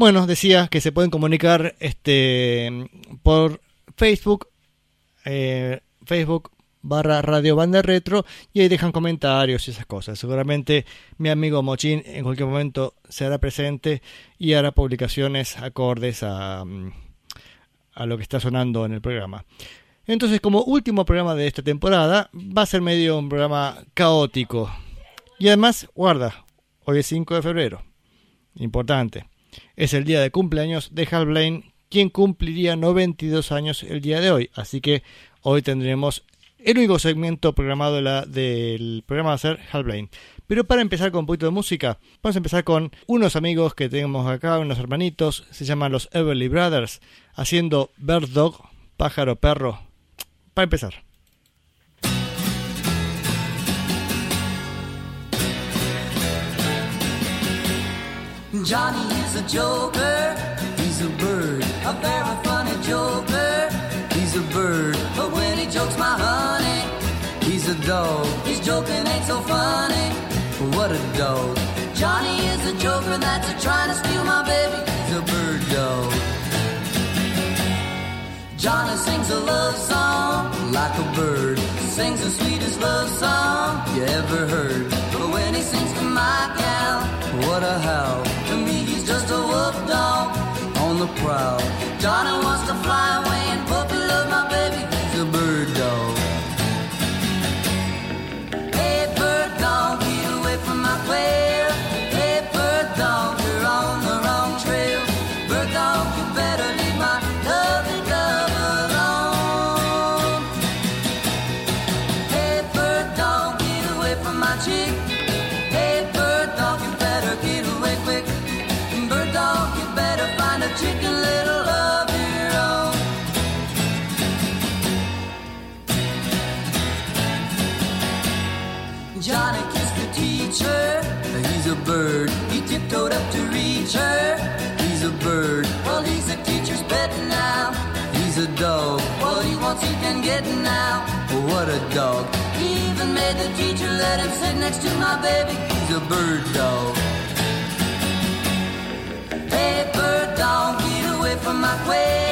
Bueno, decía que se pueden comunicar este por Facebook, eh, Facebook barra Radio Banda Retro y ahí dejan comentarios y esas cosas. Seguramente mi amigo Mochín en cualquier momento se hará presente y hará publicaciones acordes a, a lo que está sonando en el programa. Entonces, como último programa de esta temporada, va a ser medio un programa caótico. Y además, guarda, hoy es 5 de febrero importante. Es el día de cumpleaños de Hal Blaine, quien cumpliría 92 años el día de hoy. Así que hoy tendremos el único segmento programado de del programa va a ser Hal Blaine. Pero para empezar con un poquito de música, vamos a empezar con unos amigos que tenemos acá, unos hermanitos, se llaman los Everly Brothers, haciendo Bird Dog, pájaro perro. Para empezar. Johnny is a joker, he's a bird, a very funny joker. He's a bird, but when he jokes my honey, he's a dog. His joking ain't so funny, what a dog. Johnny is a joker that's a trying to steal my baby. He's a bird dog. Johnny sings a love song like a bird, sings the sweetest love song you ever heard. But when he sings to my gal, what a howl on the to reach her, he's a bird. Well, he's a teacher's pet now. He's a dog. What he wants, he can get now. What a dog. He even made the teacher let him sit next to my baby. He's a bird dog. Hey, bird dog, get away from my quail.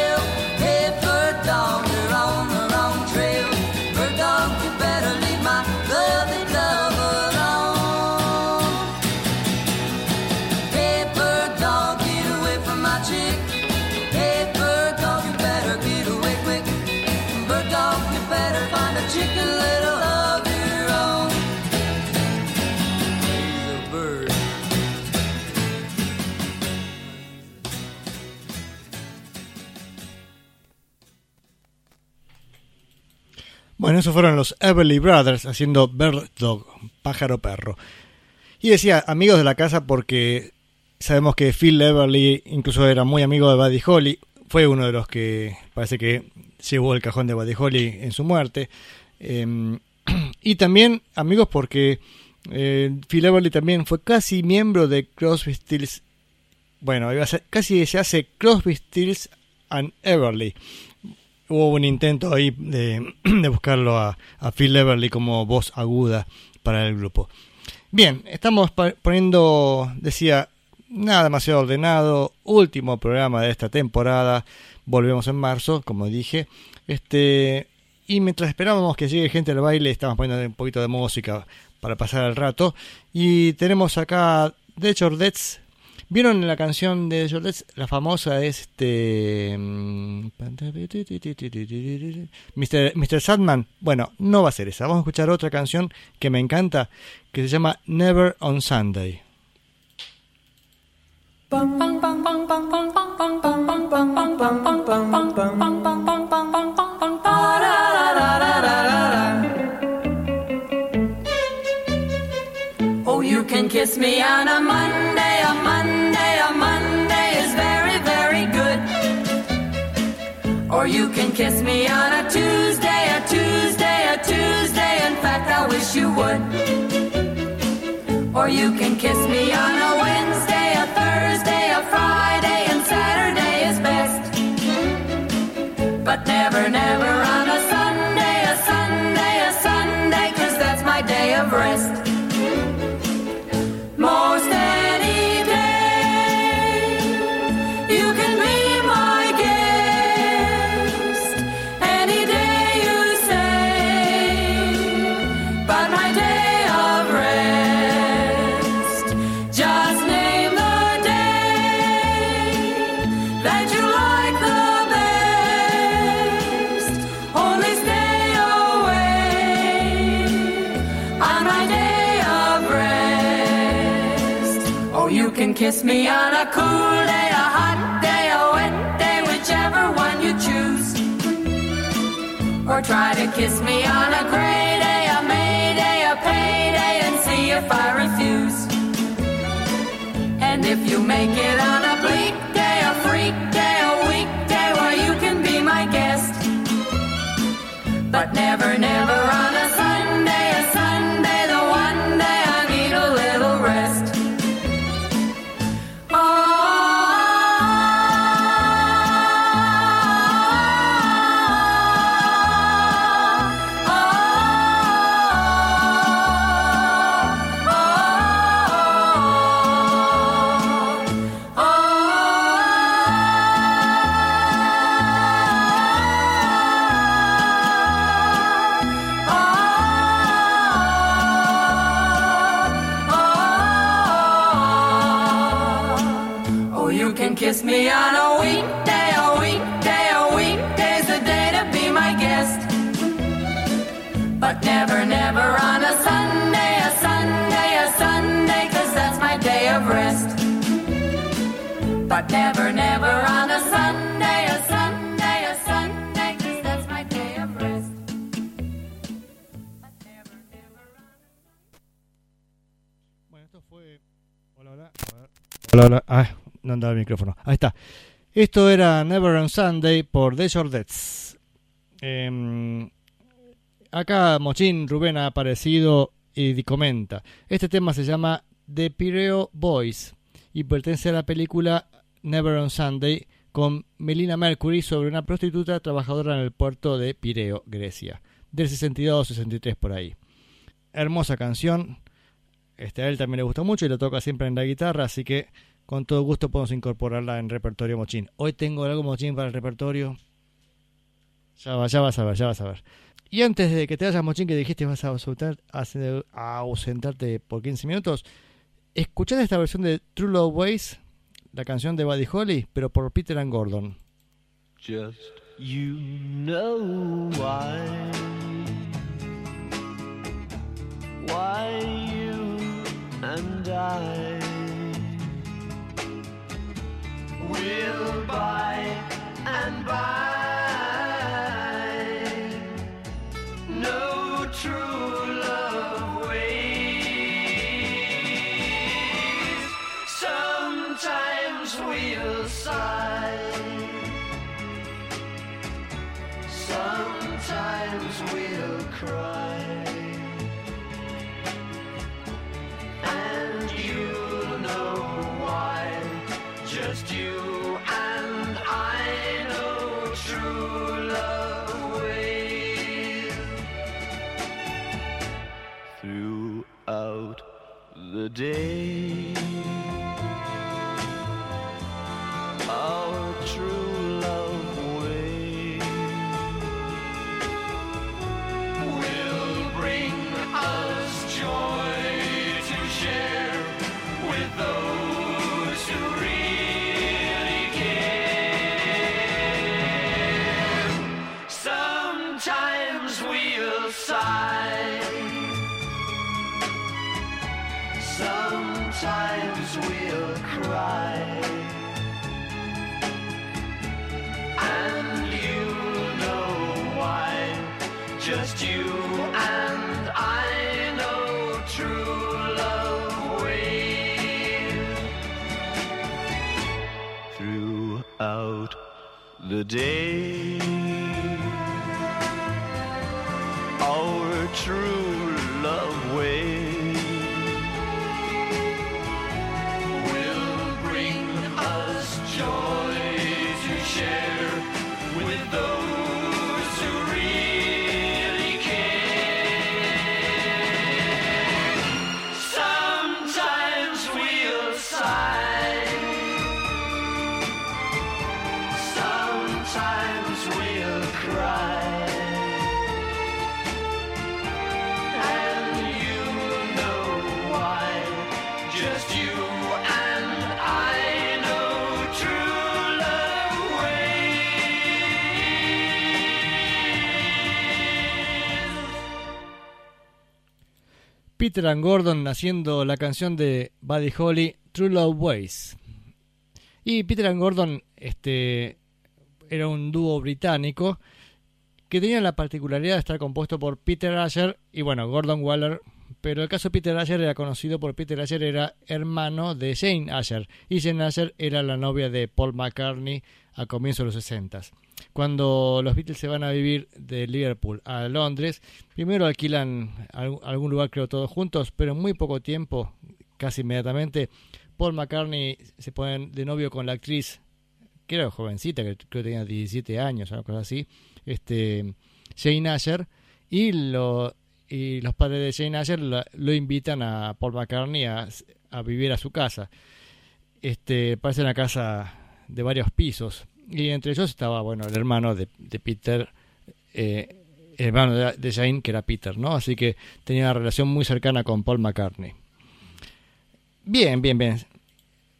Bueno, esos fueron los Everly Brothers haciendo Bird Dog, pájaro perro. Y decía amigos de la casa porque sabemos que Phil Everly incluso era muy amigo de Buddy Holly. Fue uno de los que parece que llevó el cajón de Buddy Holly en su muerte. Eh, y también amigos porque eh, Phil Everly también fue casi miembro de Crosby, Stills. Bueno, casi se hace Crosby, Stills and Everly hubo un intento ahí de, buscarlo a, a, Phil Everly como voz aguda para el grupo. Bien, estamos poniendo, decía, nada demasiado ordenado, último programa de esta temporada, volvemos en marzo, como dije, este y mientras esperábamos que llegue gente al baile, estamos poniendo un poquito de música para pasar el rato, y tenemos acá The Chordets ¿Vieron la canción de Jordets? La famosa este. Mr. Mr. Sadman. Bueno, no va a ser esa. Vamos a escuchar otra canción que me encanta que se llama Never on Sunday. Oh, you can kiss me on a Monday. You can kiss me on a Tuesday, a Tuesday, a Tuesday. In fact, I wish you would. Or you can kiss me on kiss me on a cool day, a hot day, a wet day, whichever one you choose. Or try to kiss me on a gray day, a May day, a payday, and see if I refuse. And if you make it on a bleak day, a freak day, a weekday, well, you can be my guest. But never, never But never, never on a Sunday, a Sunday, a Sunday, cause that's my day of rest. But never, never on Bueno, esto fue. Hola, hola. Hola, hola. Ah, no andaba el micrófono. Ahí está. Esto era Never on Sunday por The Jordets. Eh, acá Mochín Rubén ha aparecido y comenta. Este tema se llama The Pireo Boys y pertenece a la película Never on Sunday con Melina Mercury sobre una prostituta trabajadora en el puerto de Pireo, Grecia. Del 62-63 por ahí. Hermosa canción. Este, a él también le gusta mucho y lo toca siempre en la guitarra, así que con todo gusto podemos incorporarla en repertorio mochín. Hoy tengo algo mochín para el repertorio. Ya, va- ya vas a ver, ya vas a ver. Y antes de que te vayas, mochín, que dijiste vas a ausentarte por 15 minutos, escuchad esta versión de True Love Ways, la canción de Buddy Holly, pero por Peter and Gordon. Just you know why. Why you and I will by and by day, today. Our true Peter and Gordon haciendo la canción de Buddy Holly, True Love Ways. Y Peter and Gordon este, era un dúo británico que tenía la particularidad de estar compuesto por Peter Asher y bueno, Gordon Waller. Pero el caso Peter Asher era conocido por Peter Asher era hermano de Jane Asher y Jane Asher era la novia de Paul McCartney a comienzos de los 60 cuando los Beatles se van a vivir de Liverpool a Londres, primero alquilan al- algún lugar, creo, todos juntos, pero en muy poco tiempo, casi inmediatamente, Paul McCartney se pone de novio con la actriz, que era jovencita, que creo que tenía 17 años, algo así, este, Jane Asher, y, lo, y los padres de Jane Asher lo invitan a Paul McCartney a, a vivir a su casa. Este, parece una casa de varios pisos. Y entre ellos estaba, bueno, el hermano de, de Peter, eh, el hermano de, de Jane, que era Peter, ¿no? Así que tenía una relación muy cercana con Paul McCartney. Bien, bien, bien.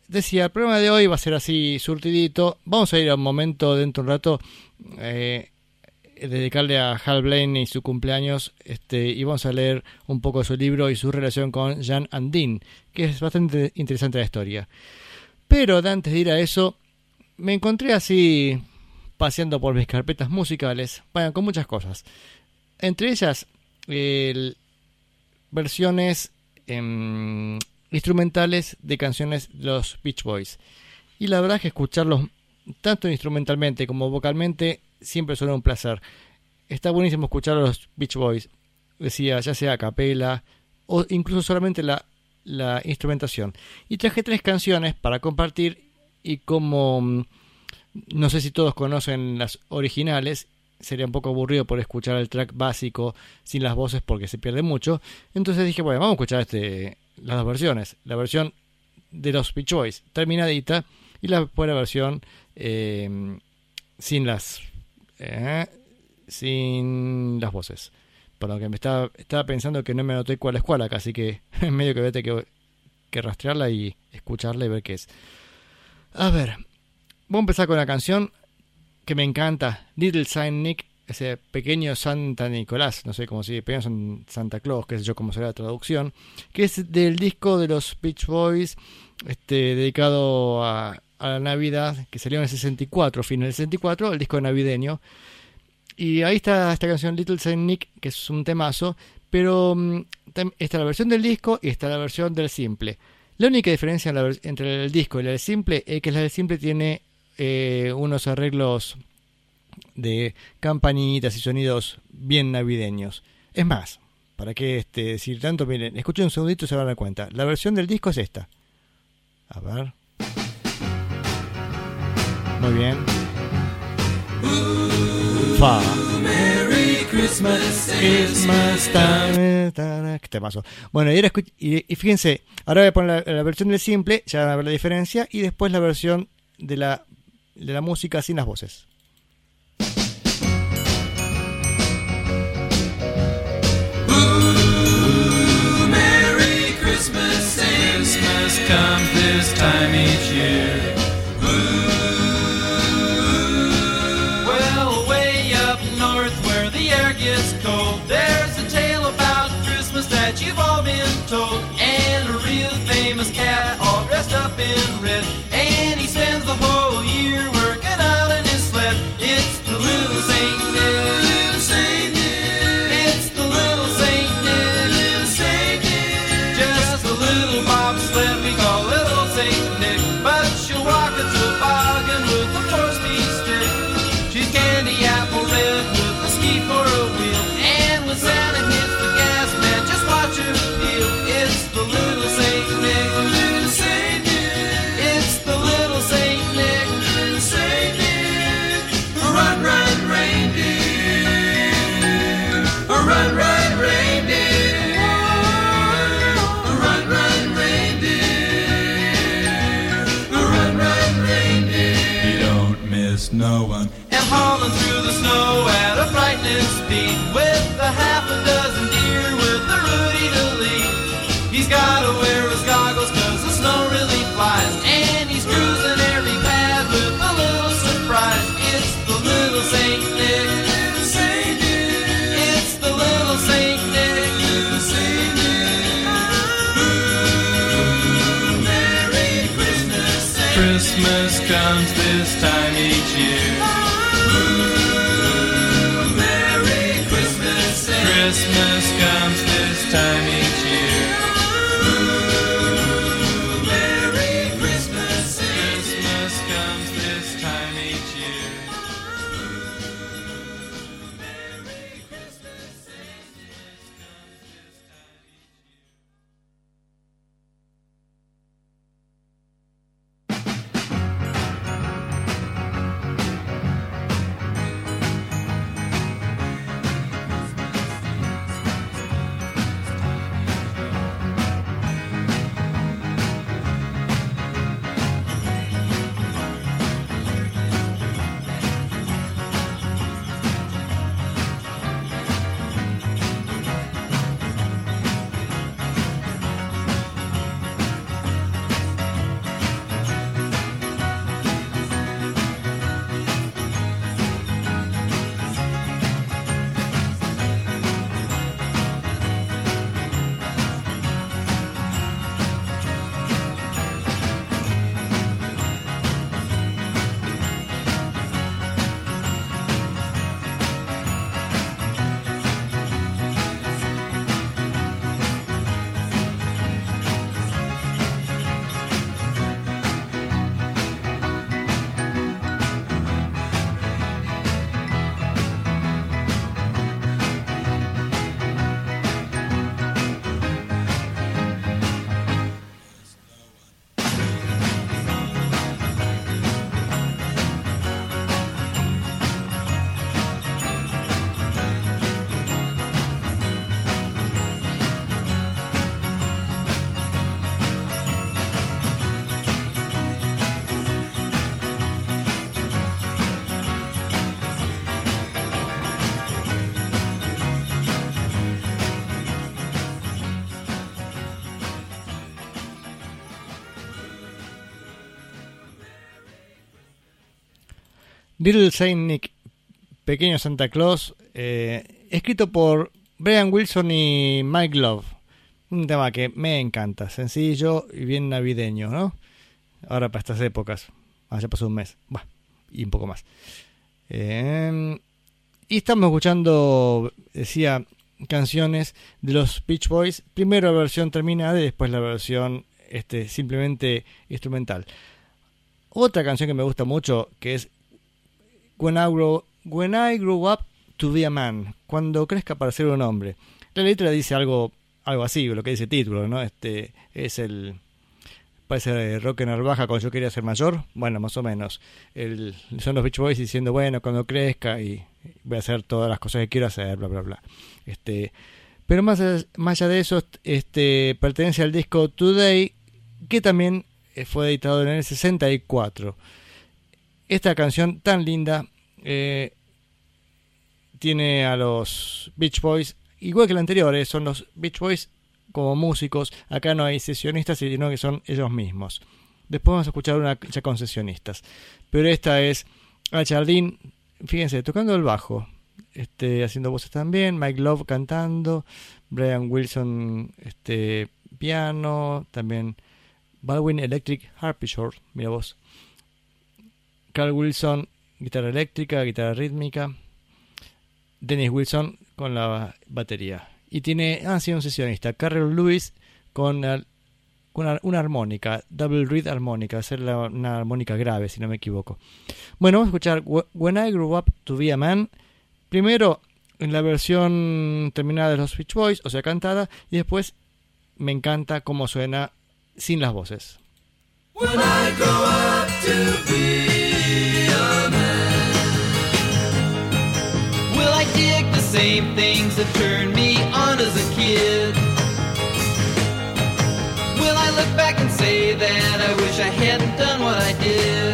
Decía, el programa de hoy va a ser así surtidito. Vamos a ir a un momento dentro de un rato. eh, dedicarle a Hal Blaine y su cumpleaños este, y vamos a leer un poco su libro y su relación con Jean Andin, que es bastante interesante la historia. Pero de antes de ir a eso, me encontré así paseando por mis carpetas musicales, bueno, con muchas cosas. Entre ellas, el- versiones em, instrumentales de canciones de los Beach Boys. Y la verdad es que escucharlos tanto instrumentalmente como vocalmente siempre suena un placer. Está buenísimo escuchar a los Beach Boys, decía, ya sea a capela o incluso solamente la, la instrumentación. Y traje tres canciones para compartir y como mm, no sé si todos conocen las originales, sería un poco aburrido por escuchar el track básico sin las voces porque se pierde mucho. Entonces dije, bueno, vamos a escuchar este, las dos versiones. La versión de los Beach Boys terminadita y la buena versión eh, sin las eh, sin las voces. Lo que me estaba, estaba pensando que no me anoté cuál es cuál acá, así que en medio que tener que, que rastrearla y escucharla y ver qué es. A ver, Voy a empezar con la canción que me encanta, Little Saint Nick, ese pequeño Santa Nicolás, no sé cómo se dice, pequeño San- Santa Claus, qué sé yo cómo será la traducción, que es del disco de los Beach Boys, este, dedicado a, la Navidad, que salió en el 64, fin del 64, el disco navideño. Y ahí está esta canción Little Saint Nick, que es un temazo, pero mm, está la versión del disco y está la versión del simple. La única diferencia entre el disco y la del simple es que la del simple tiene eh, unos arreglos de campanitas y sonidos bien navideños. Es más, para que este, decir tanto, miren, escuchen un segundito y se van a dar cuenta. La versión del disco es esta. A ver. Muy bien. Fa. Christmas, Christmas time. ta- ¿Qué temazo? Bueno, y, ahora y, y fíjense, ahora voy a poner la, la versión del simple, ya van a ver la diferencia, y después la versión de la, de la música sin las voces. Merry Christmas, Christmas comes this time each year. Famous cat all dressed up in red. Little Saint Nick, Pequeño Santa Claus, eh, escrito por Brian Wilson y Mike Love. Un tema que me encanta, sencillo y bien navideño, ¿no? Ahora para estas épocas. Ah, ya pasó un mes. Bah, y un poco más. Eh, y estamos escuchando, decía, canciones de los Beach Boys. Primero la versión terminada y después la versión este, simplemente instrumental. Otra canción que me gusta mucho, que es When I Grow, Up to Be a Man, cuando crezca para ser un hombre. La letra dice algo, algo así, lo que dice el título, ¿no? Este es el parece rock baja cuando yo quería ser mayor, bueno, más o menos. El, son los Beach Boys diciendo, bueno, cuando crezca y voy a hacer todas las cosas que quiero hacer, bla, bla, bla. Este, pero más, más allá de eso, este, pertenece al disco Today, que también fue editado en el 64. Esta canción tan linda eh, tiene a los Beach Boys, igual que la anterior, eh, son los Beach Boys como músicos. Acá no hay sesionistas, sino que son ellos mismos. Después vamos a escuchar una ya con sesionistas. Pero esta es a Jardín, fíjense, tocando el bajo, este, haciendo voces también, Mike Love cantando, Brian Wilson este, piano, también Baldwin Electric Harpsichord, mira vos. Carl Wilson, guitarra eléctrica, guitarra rítmica. Dennis Wilson con la batería. Y tiene, ah, sí, un sesionista, Carol Lewis con, una, armónica, double reed armónica, hacer una armónica grave, si no me equivoco. Bueno, vamos a escuchar Wh- When I Grew Up to Be a Man. Primero en la versión terminada de los Beach Boys, o sea, cantada, y después me encanta cómo suena sin las voces. When I grow up to be will I dig the same things that turned me on as a kid? Will I look back and say that I wish I hadn't done what I did?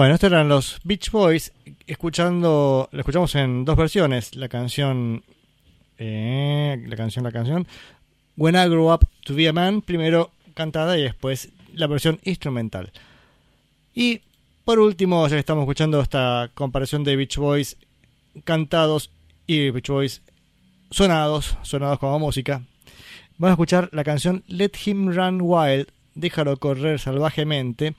Bueno, estos eran los Beach Boys, escuchando, lo escuchamos en dos versiones, la canción, eh, la canción, la canción, When I Grow Up to Be a Man, primero cantada y después la versión instrumental. Y por último, ya estamos escuchando esta comparación de Beach Boys cantados y Beach Boys sonados, sonados como música, vamos a escuchar la canción Let Him Run Wild, Déjalo correr salvajemente,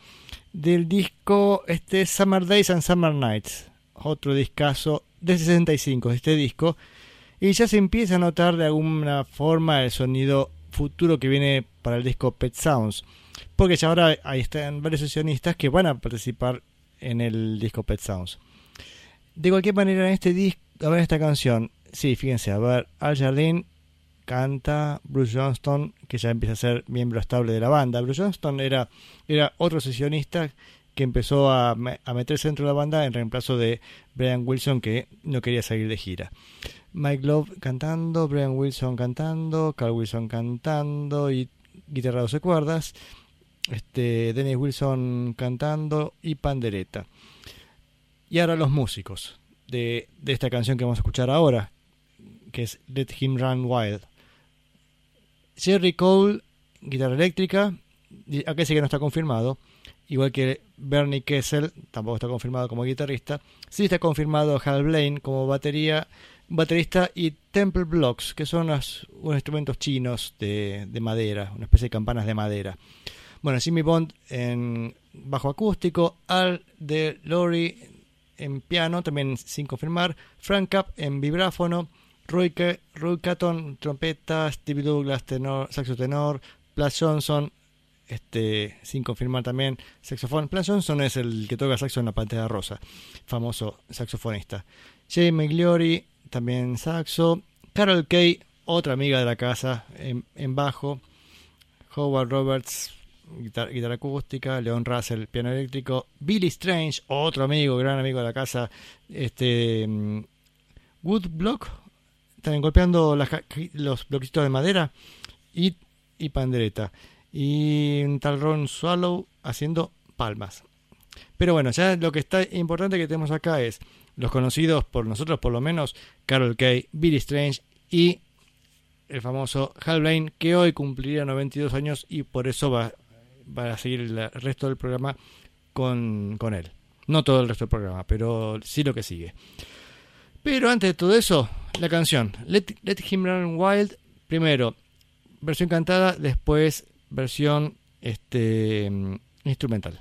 del disco este Summer Days and Summer Nights, otro discazo de 65 de este disco, y ya se empieza a notar de alguna forma el sonido futuro que viene para el disco Pet Sounds, porque ya ahora ahí están varios sesionistas que van a participar en el disco Pet Sounds. De cualquier manera, en este disco, a ver esta canción, sí, fíjense, a ver, Al Jardín canta Bruce Johnston, que ya empieza a ser miembro estable de la banda. Bruce Johnston era, era otro sesionista que empezó a, a meterse dentro de la banda en reemplazo de Brian Wilson, que no quería salir de gira. Mike Love cantando, Brian Wilson cantando, Carl Wilson cantando y guitarra 12 cuerdas, este, Dennis Wilson cantando y pandereta. Y ahora los músicos de, de esta canción que vamos a escuchar ahora, que es Let Him Run Wild. Jerry Cole, guitarra eléctrica, acá sí que no está confirmado, igual que Bernie Kessel, tampoco está confirmado como guitarrista, sí está confirmado Hal Blaine como batería, baterista y Temple Blocks, que son unos, instrumentos chinos de, de madera, una especie de campanas de madera. Bueno, Jimmy Bond en bajo acústico, Al de Lori en piano, también sin confirmar, Frank Capp en vibráfono, Roy, Roy Catton trompeta, Steve Douglas tenor, saxo tenor, Plus Johnson este sin confirmar también saxofón. Plus Johnson es el que toca saxo en la pantalla rosa, famoso saxofonista. Jay Migliori también saxo, Carol Kay, otra amiga de la casa en, bajo, Howard Roberts guitar- guitarra acústica, Leon Russell, piano eléctrico, Billy Strange, otro amigo, gran amigo de la casa, este mm, Woodblock, también golpeando las los bloquecitos de madera y, y pandereta. Y tal Ron Swallow haciendo palmas. Pero bueno, ya lo que está importante que tenemos acá es los conocidos por nosotros, por lo menos, Carol Kay, Billy Strange y el famoso Hal Blaine, que hoy cumpliría 92 años y por eso va, va a seguir el resto del programa con, con él. No todo el resto del programa, pero sí lo que sigue. Pero antes de todo eso, la canción. Let, Him Run Wild, primero. Versión cantada, después versión instrumental.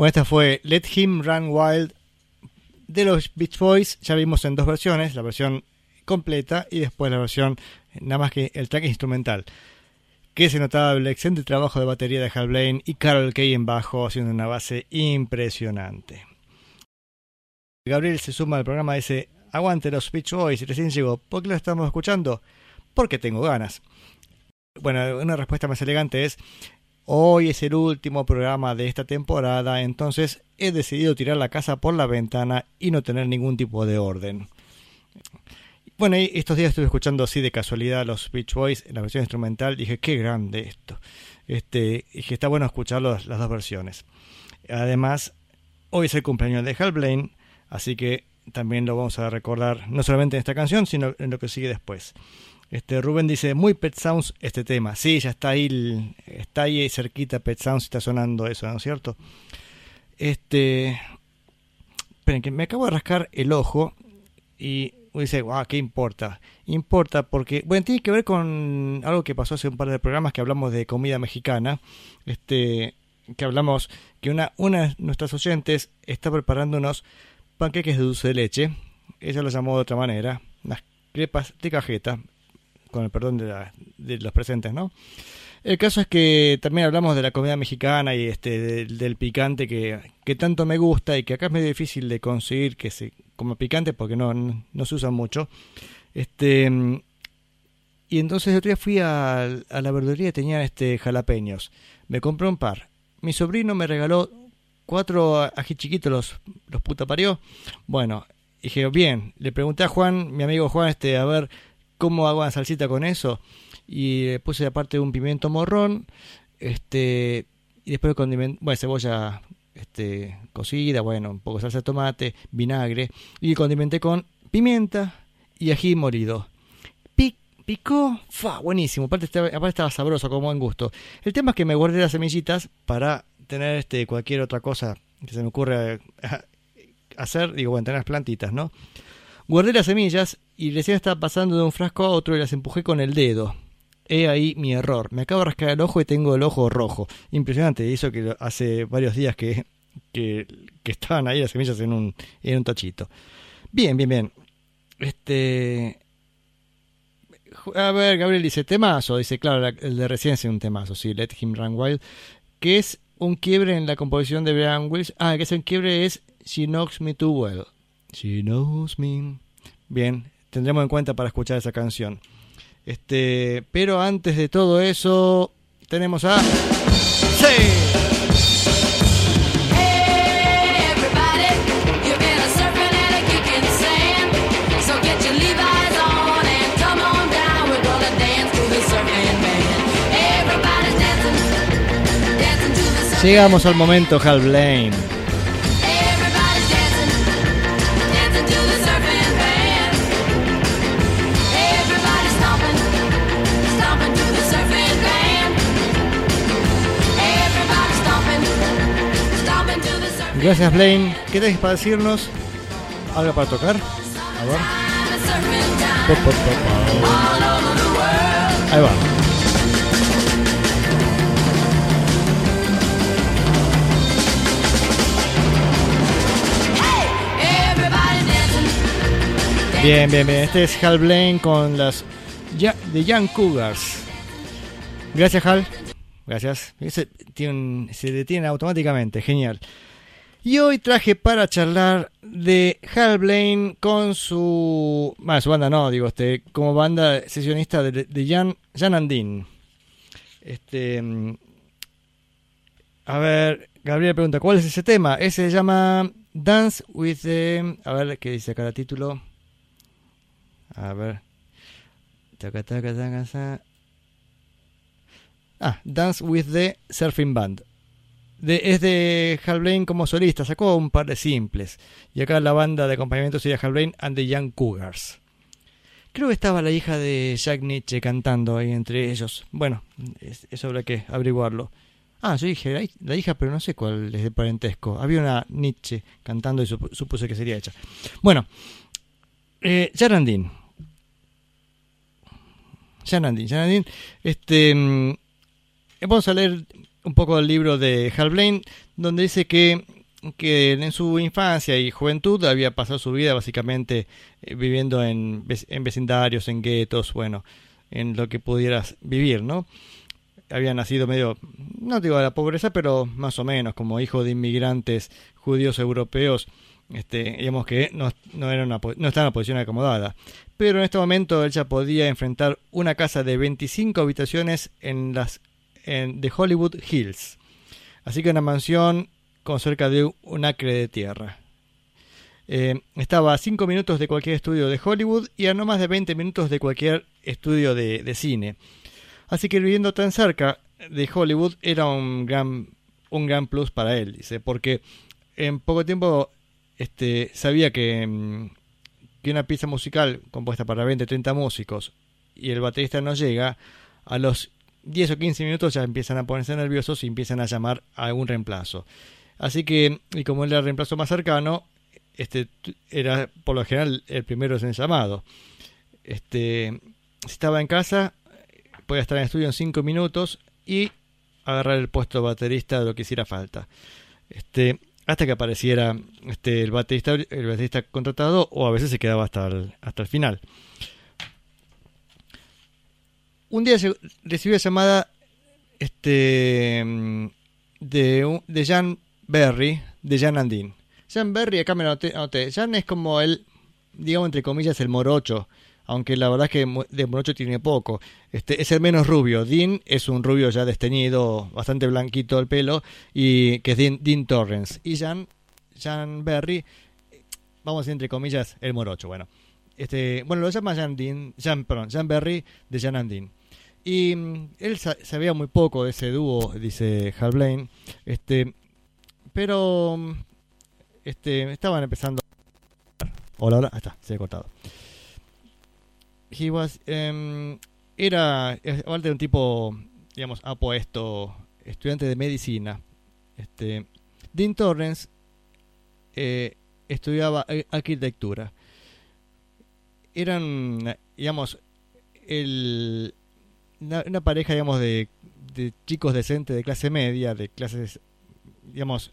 Bueno, esta fue Let Him Run Wild de los Beach Boys. Ya vimos en dos versiones, la versión completa y después la versión nada más que el track instrumental. Que se notaba el excelente trabajo de batería de Hal Blaine y Carol Kay en bajo haciendo una base impresionante. Gabriel se suma al programa y dice, aguante los Beach Boys, recién llegó, ¿por qué lo estamos escuchando? Porque tengo ganas. Bueno, una respuesta más elegante es, hoy es el último programa de esta temporada, entonces he decidido tirar la casa por la ventana y no tener ningún tipo de orden. Bueno, estos días estuve escuchando así de casualidad los Beach Boys en la versión instrumental. Dije, qué grande esto. Este, dije, está bueno escuchar las dos versiones. Además, hoy es el cumpleaños de Hal Blaine, así que también lo vamos a recordar no solamente en esta canción, sino en lo que sigue después. Este, Rubén dice, muy Pet Sounds este tema. Sí, ya está ahí, está ahí cerquita Pet Sounds, está sonando eso, ¿no es cierto? Este, esperen, que me acabo de rascar el ojo y dice, wow, ¿qué importa? Importa porque, bueno, tiene que ver con algo que pasó hace un par de programas que hablamos de comida mexicana, este, que hablamos que una, una de nuestras oyentes está preparando unos panqueques de dulce de leche, ella lo llamó de otra manera, unas crepas de cajeta, con el perdón de, los presentes, ¿no? El caso es que también hablamos de la comida mexicana y este del, picante que, que tanto me gusta y que acá es medio difícil de conseguir que se coma picante porque no, no, se usa mucho. Este y entonces otro día fui a, a la verdulería y tenían este jalapeños. Me compré un par. Mi sobrino me regaló cuatro ají chiquitos, los, los puta parió. Bueno, dije, bien, le pregunté a Juan, mi amigo Juan, este, a ver cómo hago una salsita con eso. Y le puse aparte un pimiento morrón, este, y después condimento, bueno, cebolla este, cocida, bueno, un poco de salsa de tomate, vinagre, y condimenté con pimienta y ají molido. Pic- picó, fa, buenísimo, aparte estaba, aparte estaba sabroso, con buen gusto. El tema es que me guardé las semillitas para tener este cualquier otra cosa que se me ocurra eh, hacer, digo, bueno, tener las plantitas, ¿no? Guardé las semillas y recién estaba pasando de un frasco a otro y las empujé con el dedo. He ahí mi error. Me acabo de rascar el ojo y tengo el ojo rojo. Impresionante. Eso que hace varios días que, que, estaban ahí las semillas en un, en un tachito. Bien, bien, bien. Este. A ver, Gabriel dice temazo. Dice, claro, la- el de recién es un temazo, sí, Let Him Run Wild. Que es un quiebre en la composición de Brian Wills. Ah, que ese quiebre es She Knows Me Too Well. She Knows Me. Bien, tendremos en cuenta para escuchar esa canción. Este, pero antes de todo eso, tenemos a. ¡Sí! Hey, everybody, you've been a Gracias, Blaine. ¿Qué tenés para decirnos? ¿Algo para tocar? A ver. Ahí va. Bien, bien, bien. Este es Hal Blaine con las Ya- The Young Cougars. Gracias, Hal. Gracias. Un- se detiene automáticamente. Genial. Y hoy traje para charlar de Hal Blaine con su. Bueno, su banda no, digo, este, como banda sesionista de, de Jan, Jan Andin. Este. mm, A ver, Gabriel pregunta: ¿Cuál es ese tema? Ese se llama Dance with the. A ver, ¿qué dice acá el título? A ver. Ah, Dance with the Surfing Band. Es de Hal Blaine como solista, sacó un par de simples. Y acá la banda de acompañamiento sería Hal Blaine and the Young Cougars. Creo que estaba la hija de Jack Nietzsche cantando ahí entre ellos. Bueno, es- eso habrá que averiguarlo. Ah, yo dije la, hij- la hija, pero no sé cuál es de parentesco. Había una Nietzsche cantando y supu- supuse que sería ella. Bueno, eh, Jarandín. Jarandín. Este, mm, vamos a leer un poco del libro de Hal Blaine, donde dice que, que en su infancia y juventud había pasado su vida básicamente eh, viviendo en, en vecindarios, en guetos, bueno, en lo que pudieras vivir, ¿no? Había nacido medio, no digo de la pobreza, pero más o menos, como hijo de inmigrantes judíos europeos, este, digamos que no, no, estaba en una posición acomodada. Pero en este momento él ya podía enfrentar una casa de 25 habitaciones en las en, de Hollywood Hills. Así que una mansión con cerca de un acre de tierra. Eh, estaba a 5 minutos de cualquier estudio de Hollywood y a no más de 20 minutos de cualquier estudio de, de cine. Así que viviendo tan cerca de Hollywood era un gran, un gran plus para él, dice, porque en poco tiempo este, sabía que, mm, que una pieza musical compuesta para 20 30 músicos y el baterista no llega, a los 10 o 15 minutos ya empiezan a ponerse nerviosos y empiezan a llamar a algún reemplazo. Así que, y como era el reemplazo más cercano, este era por lo general el primero en llamado. Este, si estaba en casa, podía estar en estudio en 5 minutos y agarrar el puesto baterista de lo que hiciera falta. Este, hasta que apareciera este, el baterista, el baterista contratado o a veces se quedaba hasta el, hasta el final. Un día recibió llamada este, de, de Jan Berry, de Jan Andin. Jan Berry, acá me lo anoté. Jan es como el, digamos entre comillas, el morocho, aunque la verdad es que de morocho tiene poco. Este, es el menos rubio. Dean es un rubio ya desteñido, bastante blanquito el pelo, y que es Dean, Dean Torrance. Y Jan, Jan Berry, vamos a decir entre comillas, el morocho. Bueno, este, bueno, lo llama Jan Dean, Jan, perdón, Jan Berry de Jan and Dean. Y mm, él sa- sabía muy poco de ese dúo, dice Hal Blaine, este, pero mm, este, estaban empezando. Hola, hola, ah, está, se ha cortado. He was, em, era, aparte de un tipo, digamos, apuesto, estudiante de medicina. Este, Dean Torrance eh, estudiaba arquitectura. Eran, digamos, el, una, una pareja, digamos, de, de chicos decentes de clase media, de clases, digamos,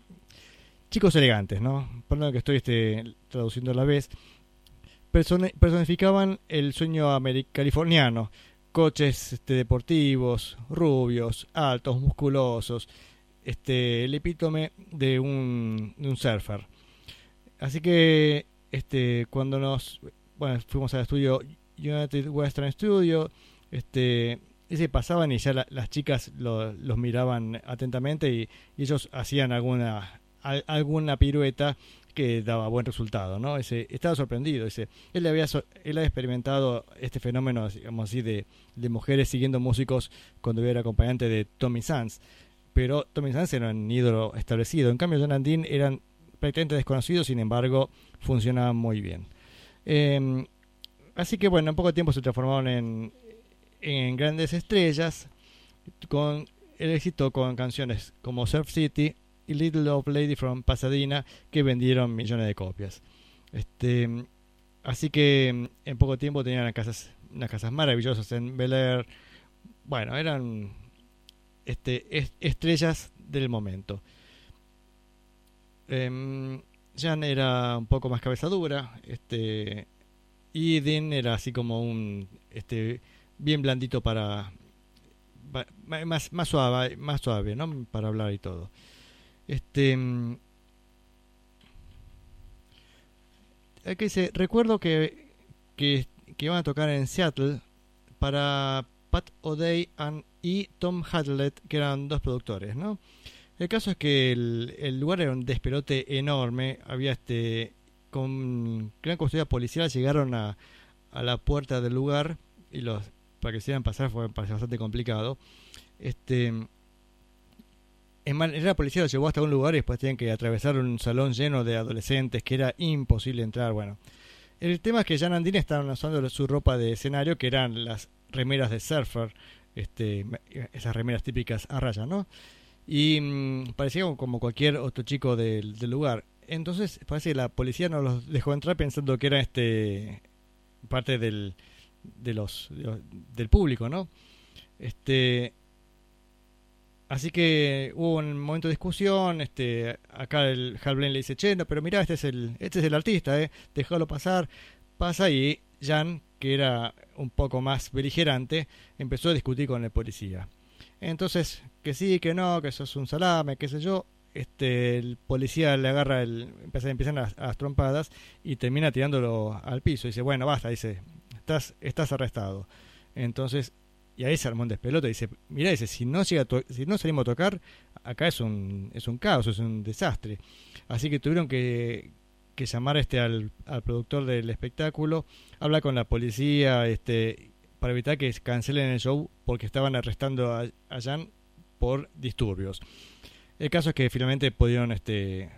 chicos elegantes, ¿no? Perdón que estoy este, traduciendo a la vez. Personificaban el sueño californiano. Coches este, deportivos, rubios, altos, musculosos. Este, el epítome de un, de un surfer. Así que este, cuando nos bueno, fuimos al estudio United Western Studio, este, y se pasaban y ya la- las chicas lo- los miraban atentamente y, ellos hacían alguna al- alguna pirueta que daba buen resultado, ¿no? Ese, estaba sorprendido, ese, él había él había experimentado este fenómeno, digamos así, de, de mujeres siguiendo músicos cuando era acompañante de Tommy Sands, pero Tommy Sands era un ídolo establecido, en cambio John and Dean eran prácticamente desconocidos, sin embargo, funcionaban muy bien. Eh, así que bueno, en poco tiempo se transformaron en, en grandes estrellas con el éxito con canciones como Surf City y Little Love Lady from Pasadena que vendieron millones de copias. Este, así que en poco tiempo tenían casas, unas casas maravillosas en Bel Air. Bueno, eran este, es- estrellas del momento. Em, Jan era un poco más cabeza dura, este, y Dean era así como un, este, bien blandito para, más, más suave, más suave, ¿no? Para hablar y todo. Este, mm, aquí dice, recuerdo que, que, que iban a tocar en Seattle para Pat O'Day and- y Tom Hadlett, que eran dos productores, ¿no? El caso es que el, el lugar era un despelote enorme, había este con gran custodia policial llegaron a, a la puerta del lugar y los para que se hicieran pasar fue bastante complicado. Este en manera policía los llevó hasta un lugar y después tenían que atravesar un salón lleno de adolescentes que era imposible entrar. Bueno, el tema es que Jan Andine estaban usando su ropa de escenario, que eran las remeras de surfer, este, esas remeras típicas a raya, ¿no? Y mm, parecía como cualquier otro chico del, del lugar. Entonces parece que la policía no los dejó entrar pensando que era este parte del, de los, de los- del público, ¿no? Este Así que hubo un momento de discusión, este, acá el Hal le dice, che, no, pero mira, este es el, este es el artista, eh, déjalo pasar, pasa y Jan, que era un poco más beligerante, empezó a discutir con el policía. Entonces, que sí, que no, que eso es un salame, qué sé yo, este, el policía le agarra el, empieza, empiezan las, las trompadas y termina tirándolo al piso, dice, bueno, basta, dice, estás, estás arrestado. Entonces, y ahí se armó un despelote. Dice, mira, dice, si no si no salimos a tocar, acá es un, es un caos, es un desastre. Así que tuvieron que, que llamar este al, al productor del espectáculo, habla con la policía, este, para evitar que cancelen el show porque estaban arrestando a, a Jan por disturbios. El caso es que finalmente pudieron, este,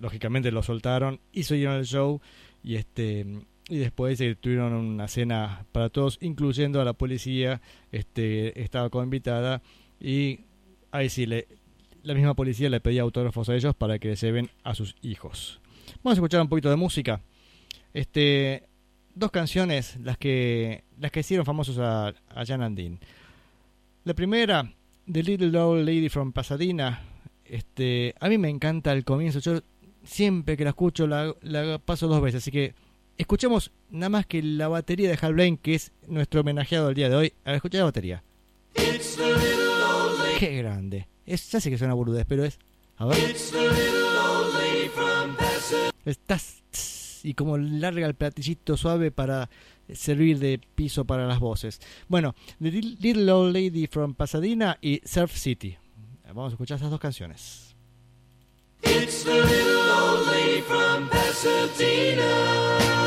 lógicamente lo soltaron y siguieron el show y este y después eh, tuvieron una cena para todos, incluyendo a la policía, este estaba invitada y ahí sí le, la misma policía le pedía autógrafos a ellos para que lleven a sus hijos. Vamos a escuchar un poquito de música. Este dos canciones las que las que hicieron famosos a, a Jan Andin. La primera, The Little Old Lady from Pasadena. Este, a mí me encanta el comienzo. Yo siempre que la escucho la, la paso dos veces, así que escuchemos nada más que la batería de Hal Blaine, que es nuestro homenajeado del día de hoy. A ver, escucha la batería. Qué grande. Es, ya sé que suena burudez, pero es. A ver. Estás. Y como larga el platillito suave para servir de piso para las voces. Bueno, The Little Old Lady from Pasadena y Surf City. Vamos a escuchar esas dos canciones. It's the little old lady from Pasadena.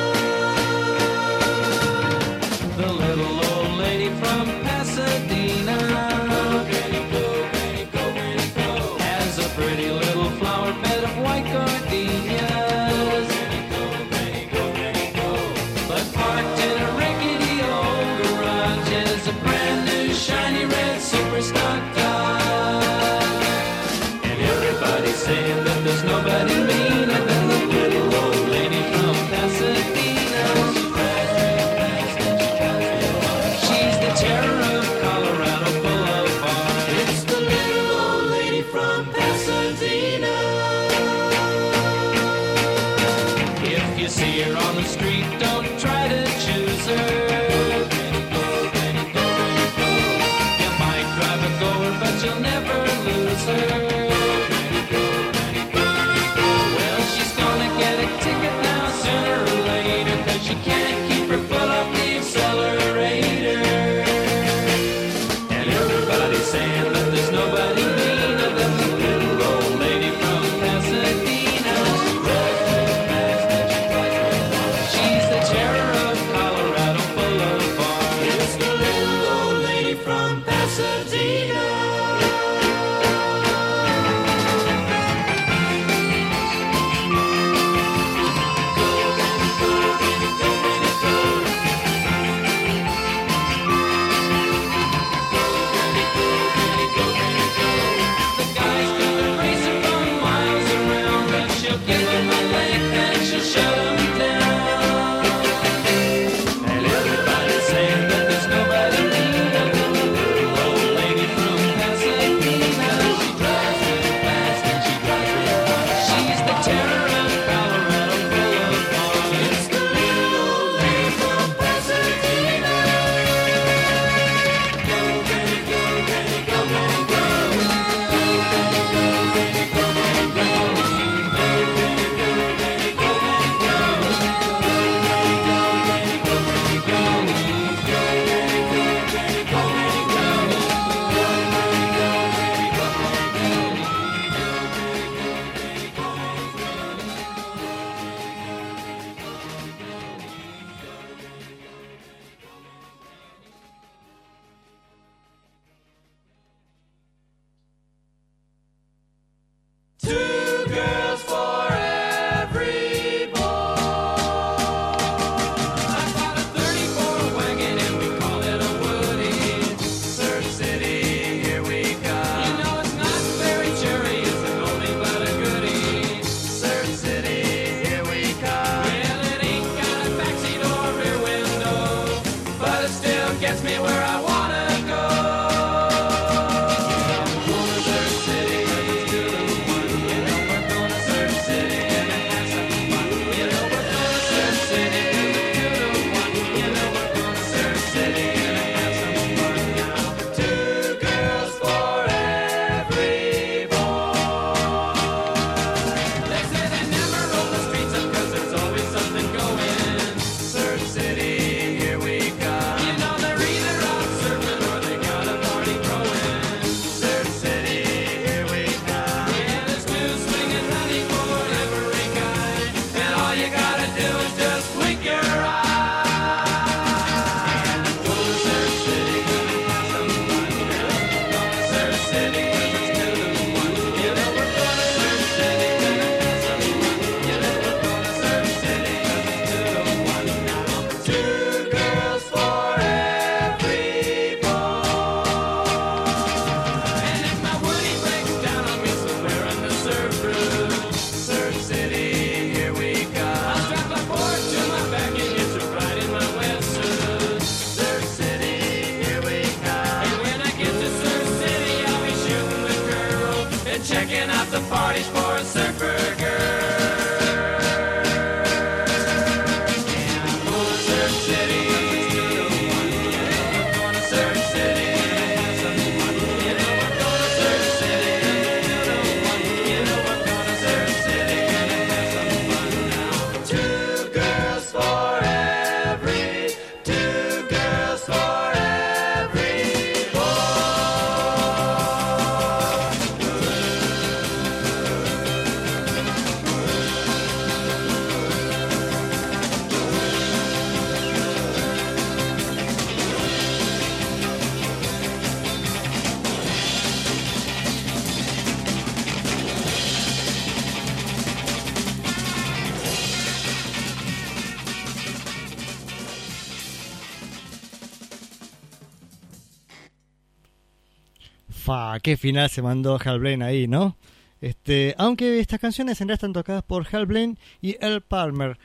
Qué final se mandó Hal Blaine ahí, ¿no? Este, aunque estas canciones en realidad están tocadas por Hal Blaine y Earl Palmer.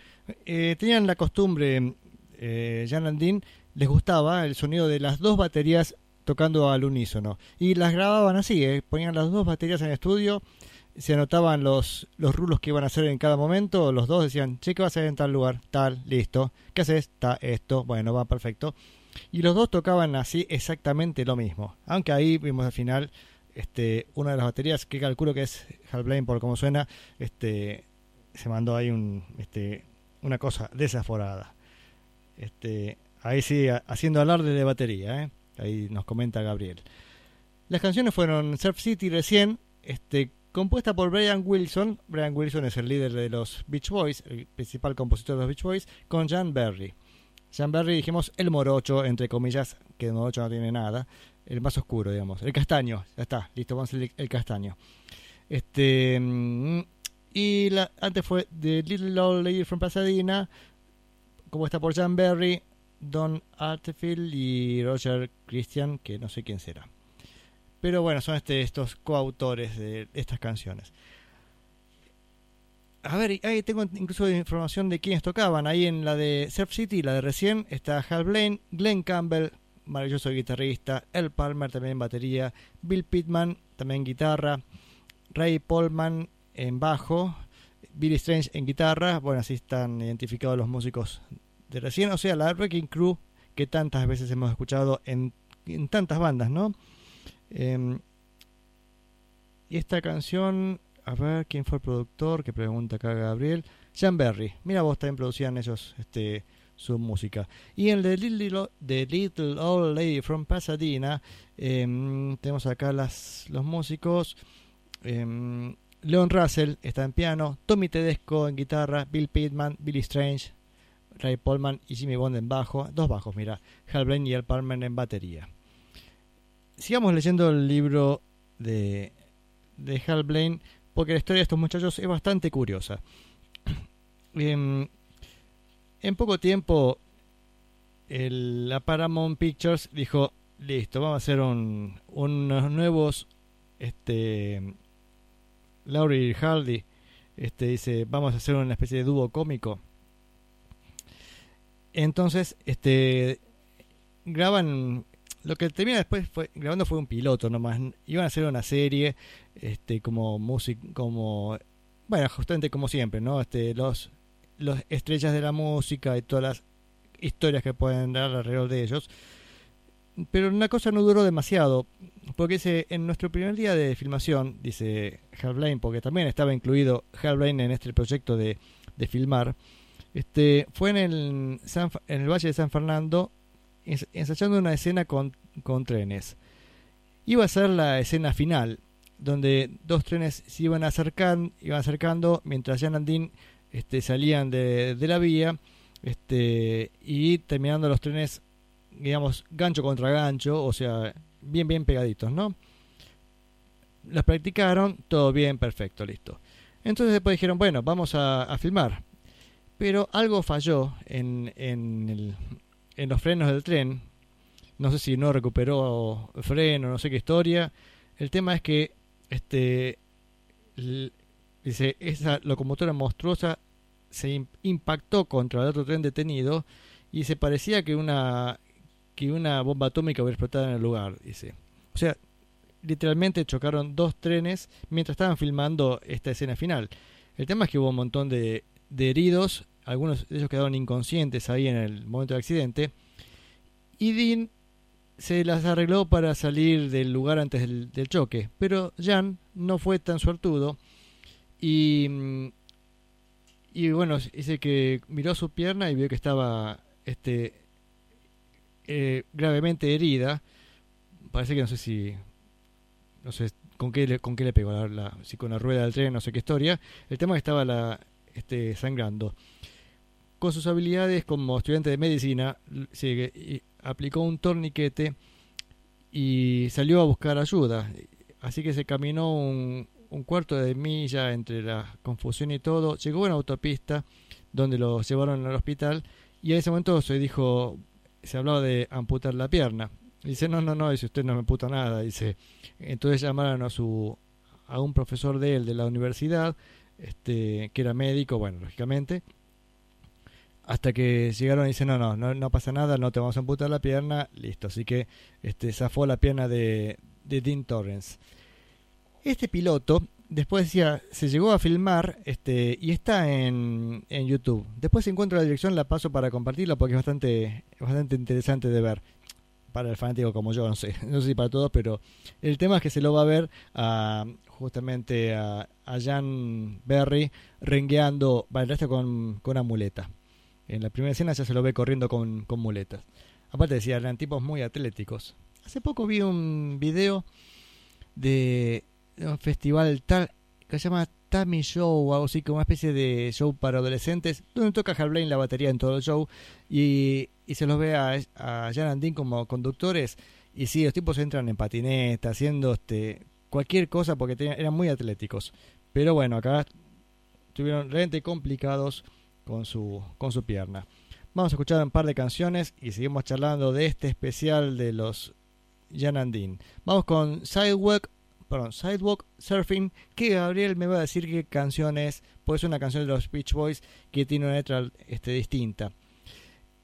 Eh, tenían la costumbre, eh, Jan and Dean, les gustaba el sonido de las dos baterías tocando al unísono. Y las grababan así, eh, ponían las dos baterías en estudio, se anotaban los, los rulos que iban a hacer en cada momento, los dos decían, che, ¿qué va a hacer en tal lugar? Tal, listo. ¿Qué haces? Está esto, bueno, va perfecto. Y los dos tocaban así exactamente lo mismo. Aunque ahí vimos al final este, una de las baterías que calculo que es Hal Blaine por cómo suena, este, se mandó ahí un, este, una cosa desaforada. Este, ahí sí, ha- haciendo alarde de batería, ¿eh? ahí nos comenta Gabriel. Las canciones fueron Surf City recién, este, compuesta por Brian Wilson. Brian Wilson es el líder de los Beach Boys, el principal compositor de los Beach Boys, con Jan Berry. Jan Berry, dijimos, el morocho, entre comillas, que el morocho no tiene nada. El más oscuro, digamos. El castaño, ya está, listo, vamos a el, el castaño. Este. mm, Y antes fue The Little Old Lady from Pasadena, compuesta por Jan Berry, Don Artefield y Roger Christian, que no sé quién será. Pero bueno, son este, estos coautores de estas canciones. A ver, ahí tengo incluso información de quiénes tocaban. Ahí en la de Surf City, la de recién, está Hal Blaine, Glenn Campbell, maravilloso guitarrista, El Palmer también en batería, Bill Pittman también guitarra, Ray Polman en bajo, Billy Strange en guitarra. Bueno, así están identificados los músicos de recién. O sea, la Wrecking Crew que tantas veces hemos escuchado en, en tantas bandas, ¿no? Em, y esta canción, a ver quién fue el productor, que pregunta acá Gabriel. Jan Berry. Mira vos, también producían ellos este, su música. Y en The Little, Little Old Lady from Pasadena, em, tenemos acá los músicos. Em, Leon Russell está en piano, Tommy Tedesco en guitarra, Bill Pittman, Billy Strange, Ray Polman y Jimmy Bond en bajo. Dos bajos, mira. Hal Blaine y Al Palmer en batería. Sigamos leyendo el libro de, de Hal Blaine, porque la historia de estos muchachos es bastante curiosa. en, en poco tiempo, el- la Paramount Pictures dijo: Listo, vamos a hacer un, unos nuevos. Este. Laurie Hardy. Este dice: Vamos a hacer una especie de dúo cómico. Entonces, este. Graban lo que termina después fue grabando fue un piloto nomás. Iban a hacer una serie este como música como bueno justamente como siempre no este los los estrellas de la música y todas las historias que pueden dar alrededor de ellos. Pero una cosa no duró demasiado porque dice en nuestro primer día de filmación dice Hal Blaine porque también estaba incluido Hal Blaine en este proyecto de, de filmar este fue en el San- en el Valle de San Fernando ensayando una escena con, con trenes. Iba a ser la escena final, donde dos trenes se iban, acercan, iban acercando mientras Jan and Dean, salían de, de la vía este, y terminando los trenes, digamos, gancho contra gancho, o sea, bien, bien pegaditos, ¿no? Las practicaron, todo bien, perfecto, listo. Entonces después dijeron, bueno, vamos a, a filmar. Pero algo falló en, en el, en los frenos del tren. No sé si no recuperó freno, no sé qué historia. El tema es que este dice esa locomotora monstruosa se im- impactó contra el otro tren detenido y se parecía que una que una bomba atómica hubiera explotado en el lugar, dice. O sea, literalmente chocaron dos trenes mientras estaban filmando esta escena final. El tema es que hubo un montón de, de heridos, algunos de ellos quedaron inconscientes ahí en el momento del accidente, y Dean se las arregló para salir del lugar antes del, choque, pero Jan no fue tan suertudo y, mm, y bueno, dice que miró su pierna y vio que estaba este, eh, gravemente herida. Parece que no sé si. No sé con qué le, con qué le pegó, la- si con la rueda del tren, no sé qué historia. El tema es que estaba la, este, sangrando. Con sus habilidades como estudiante de medicina, se y aplicó un torniquete y salió a buscar ayuda. Así que se caminó un, un cuarto de milla entre la confusión y todo. Llegó a una autopista donde lo llevaron al hospital y en ese momento se dijo, se hablaba de amputar la pierna. Dice, no, no, no, dice, usted no me amputa nada. Dice, entonces llamaron a su a un profesor de él de la universidad, este, que era médico, bueno, lógicamente, hasta que llegaron y dicen, no, no, no, pasa nada, no te vamos a amputar la pierna, listo. Así que este, zafó la pierna de, de Dean Torrance. Este piloto, después decía, se llegó a filmar este, y está en, en YouTube. Después encuentro la dirección, la paso para compartirla porque es bastante, bastante interesante de ver. Para el fanático como yo, no sé, no sé si para todos, pero el tema es que se lo va a ver a, justamente a, a Jan Berry rengueando, resto con, con una. En la primera escena ya se lo ve corriendo con, con muletas. Aparte decía, eran tipos muy atléticos. Hace poco vi un video de un festival tal que se llama Tammy Show o algo así, como una especie de show para adolescentes, donde toca Hal la batería en todo el show y, y se los ve a, a Jan Dean como conductores y sí, los tipos entran en patineta, haciendo este cualquier cosa porque eran muy atléticos. Pero bueno, acá estuvieron realmente complicados con su, con su pierna. Vamos a escuchar un par de canciones y seguimos charlando de este especial de los Jan and Dean. Vamos con Sidewalk, perdón, Sidewalk Surfing, que Gabriel me va a decir qué canción es, pues es una canción de los Beach Boys que tiene una letra este, distinta.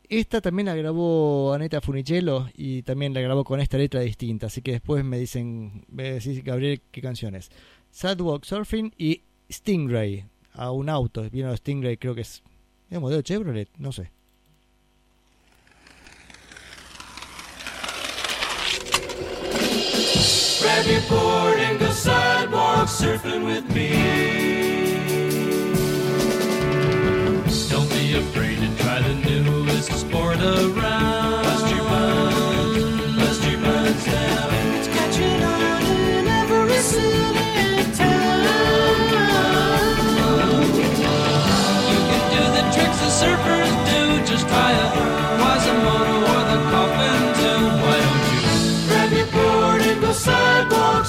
Esta también la grabó Aneta Funicello y también la grabó con esta letra distinta, así que después me dicen, me decís Gabriel qué canción es. Sidewalk Surfing y Stingray, a un auto, vino Stingray, creo que es, ¿es un modelo Chevrolet, no sé. Grab your board and go sidewalk surfing with me. Don't be afraid to try the newest sport around.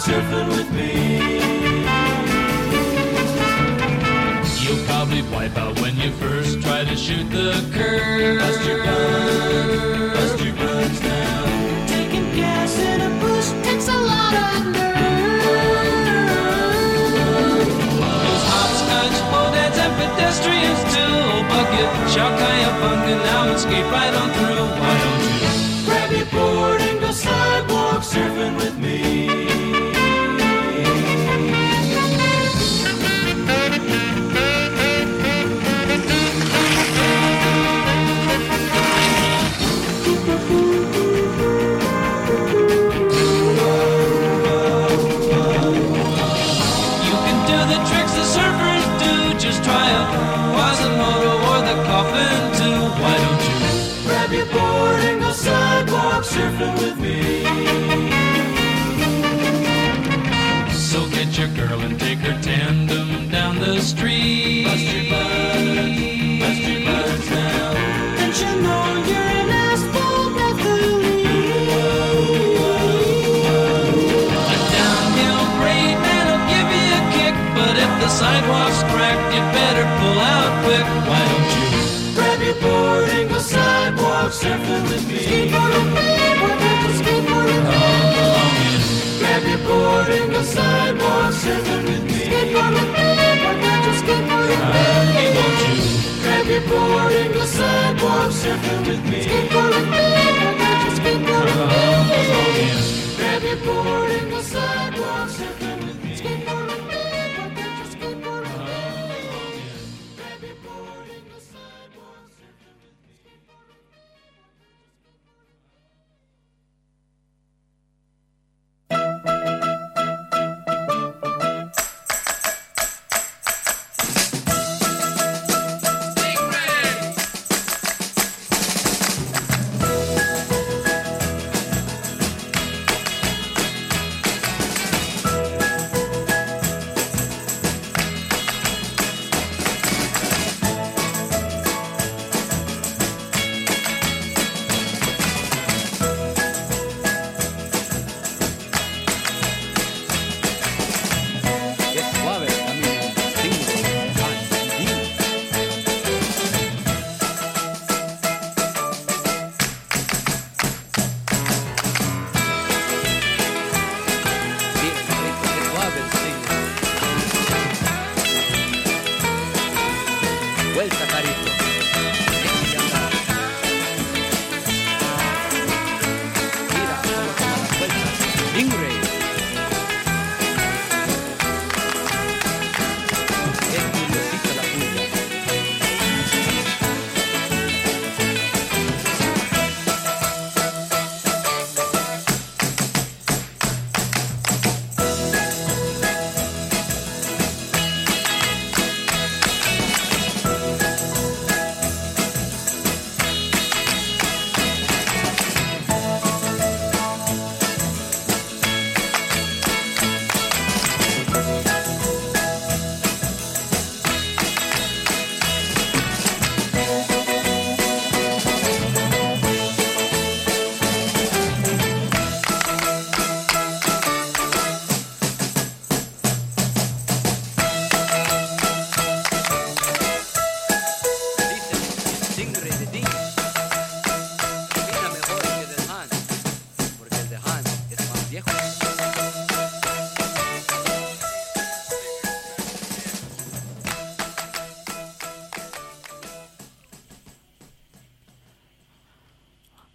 Surfing with me? You'll probably wipe out when you first try to shoot the curve. Bust your buns, bust your buns down. Taking gas in a bush takes a lot of nerve. Those hopscotch boneheads and pedestrians too. Bucket, shock, kayapunga, now escape right on through. Why don't you grab your board and go sidewalk surfing with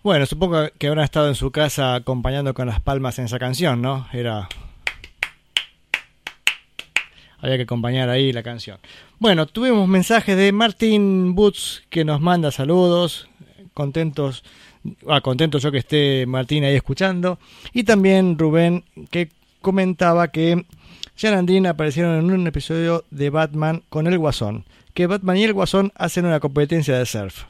Bueno, supongo que habrán estado en su casa acompañando con las palmas en esa canción, ¿no? Era. Había que acompañar ahí la canción. Bueno, tuvimos mensajes de Martín Boots que nos manda saludos. Contentos. Ah, contento yo que esté Martín ahí escuchando. Y también Rubén que comentaba que Jan and Dean aparecieron en un episodio de Batman con el Guasón. Que Batman y el Guasón hacen una competencia de surf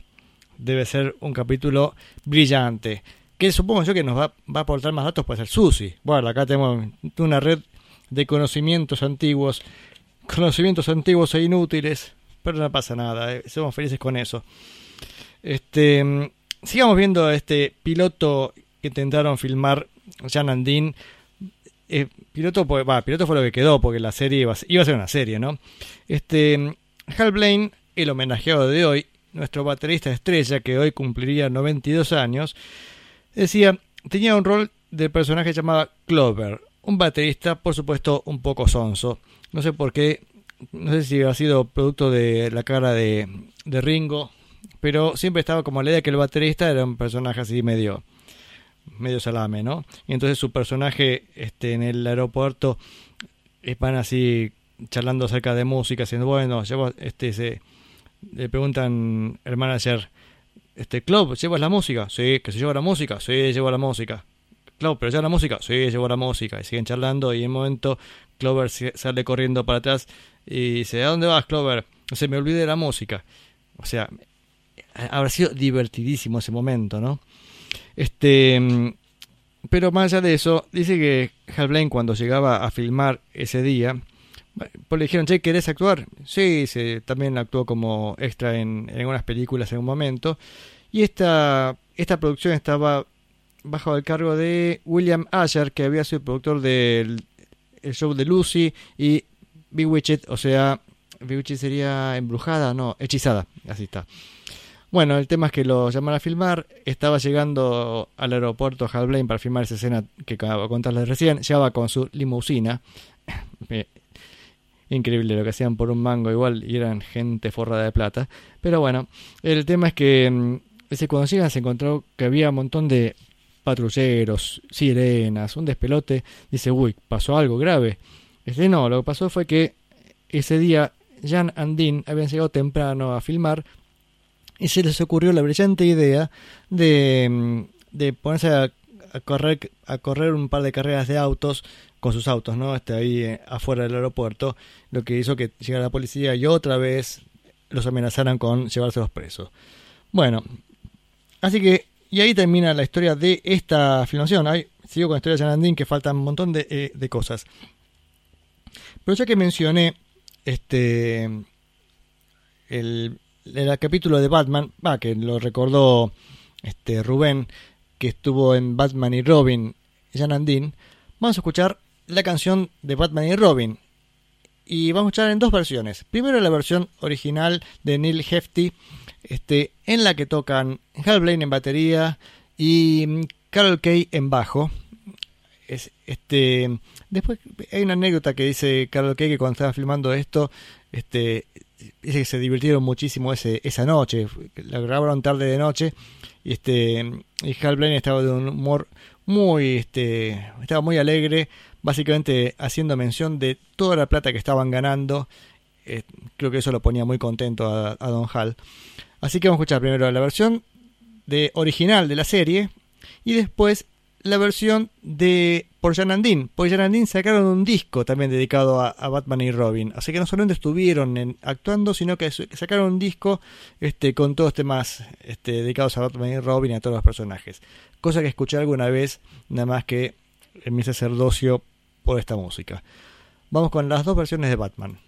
debe ser un capítulo brillante. Que supongo yo que nos va, a aportar más datos puede ser Susi. Bueno, acá tenemos una red de conocimientos antiguos, conocimientos antiguos e inútiles, pero no pasa nada, eh, somos felices con eso. Este, mm, sigamos viendo este piloto que intentaron filmar Jan and Dean. Eh, piloto, pues, piloto fue lo que quedó, porque la serie iba, a iba a ser una serie, ¿no? Este, mm, Hal Blaine, el homenajeado de hoy, nuestro baterista estrella, que hoy cumpliría 92 años, decía, tenía un rol de personaje llamado Clover, un baterista, por supuesto, un poco sonso. No sé por qué, no sé si ha sido producto de la cara de, de Ringo, pero siempre estaba como la idea que el baterista era un personaje así medio medio salame, ¿no? Y entonces su personaje este, en el aeropuerto van así charlando acerca de música, diciendo, bueno, llevo, este, se, le preguntan el manager, este, Club, ¿llevas la música? Sí, que se lleva la música, sí, llevo la música. Club, ¿pero lleva la música? Sí, llevo la música. Y siguen charlando y en un momento Clover sale corriendo para atrás y dice, ¿a dónde vas, Clover? Se me olvidé la música. O sea, habrá sido divertidísimo ese momento, ¿no? Este, pero más allá de eso, dice que Hal cuando llegaba a filmar ese día, pues le dijeron, che, ¿querés actuar? Sí, se, también actuó como extra en, algunas películas en un momento. Y esta, esta producción estaba bajo el cargo de William Asher, que había sido productor del el show de Lucy y Bewitched, o sea, Bewitched sería embrujada, no, hechizada, así está. Bueno, el tema es que lo llamaron a filmar, estaba llegando al aeropuerto Hal Blaine para filmar esa escena que acabo de contarles recién, llegaba con su limusina. Increíble lo que hacían por un mango igual y eran gente forrada de plata. Pero bueno, el tema es que mm, ese cuando llegan se encontró que había un montón de patrulleros, sirenas, un despelote. Dice, uy, pasó algo grave. Este no, lo que pasó fue que ese día Jan and habían llegado temprano a filmar y se les ocurrió la brillante idea de, mm, de ponerse a, a correr a correr un par de carreras de autos con sus autos, ¿no? Este, ahí eh, afuera del aeropuerto, lo que hizo que llegara la policía y otra vez los amenazaran con llevárselos presos. Bueno, así que, y ahí termina la historia de esta filmación. Ahí sigo con la historia de Janandín, que faltan un montón de, eh, de cosas. Pero ya que mencioné este el, el capítulo de Batman, va, que lo recordó este Rubén, que estuvo en Batman y Robin, Jan and Dean, vamos a escuchar la canción de Batman y Robin. Y vamos a escuchar en dos versiones. Primero la versión original de Neil Hefti, este, en la que tocan Hal Blaine en batería y mm, Carol Kay en bajo. Es, este, después hay una anécdota que dice Carol Kay que cuando estaba filmando esto, este, dice que se divirtieron muchísimo ese, esa noche. La grabaron tarde de noche este y Hal Blaine estaba de un humor muy este estaba muy alegre básicamente haciendo mención de toda la plata que estaban ganando. Eh, creo que eso lo ponía muy contento a, a Don Hal. Así que vamos a escuchar primero la versión de original de la serie y después la versión de por Jan and Dean. Por Jan and Dean sacaron un disco también dedicado a, Batman y Robin. Así que no solamente estuvieron actuando, sino que sacaron un disco este, con todos temas este, dedicados a Batman y Robin y a todos los personajes. Cosa que escuché alguna vez, nada más que en mi sacerdocio por esta música. Vamos con las dos versiones de. Batman,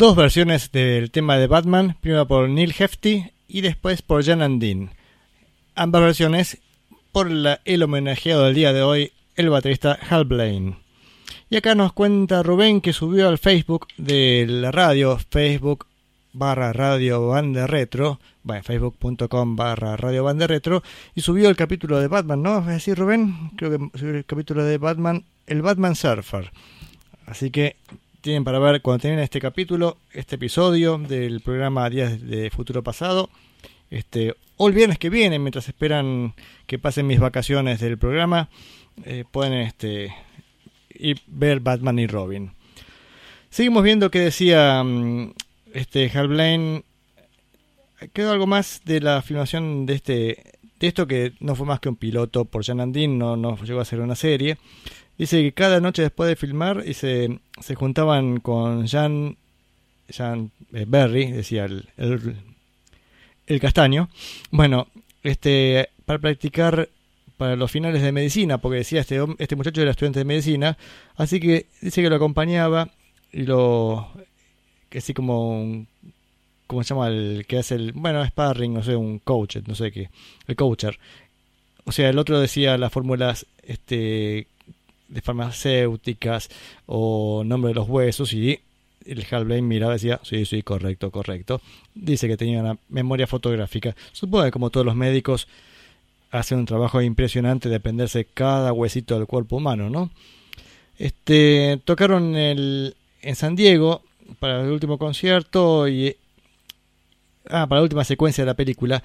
dos versiones del tema de Batman, primero por Neil Hefti y después por Jan Andin. Ambas versiones por la- el homenajeado del día de hoy, el baterista Hal Blaine. Y acá nos cuenta Rubén que subió al Facebook de la radio, Facebook barra radio banda retro, bueno, facebook.com barra radio banda retro, y subió el capítulo de Batman, ¿no? ¿Es decir, Rubén? Creo que subió el capítulo de Batman, el Batman Surfer. Así que tienen para ver cuando tienen este capítulo, este episodio del programa Días de Futuro Pasado, este, o el viernes que viene, mientras esperan que pasen mis vacaciones del programa, eh, pueden este, ir ver Batman y Robin. Seguimos viendo que decía mm, este Hal Blaine. Quedó algo más de la filmación de este de esto que no fue más que un piloto por Jan Andin, no, no llegó a ser una serie. Dice que cada noche después de filmar y se, se juntaban con Jan, Jan eh, Berry, decía el, el, el castaño. Bueno, este para practicar para los finales de medicina, porque decía este, este muchacho era estudiante de medicina, así que dice que lo acompañaba y lo que así como ¿cómo se llama el que hace el bueno sparring no sé un coach no sé qué el coacher o sea el otro decía las fórmulas este de farmacéuticas o nombre de los huesos y el Hal Blaine miraba y decía sí sí correcto correcto dice que tenía una memoria fotográfica supongo que como todos los médicos hacen un trabajo impresionante de aprenderse cada huesito del cuerpo humano no este tocaron el, en San Diego para el último concierto y ah, para la última secuencia de la película.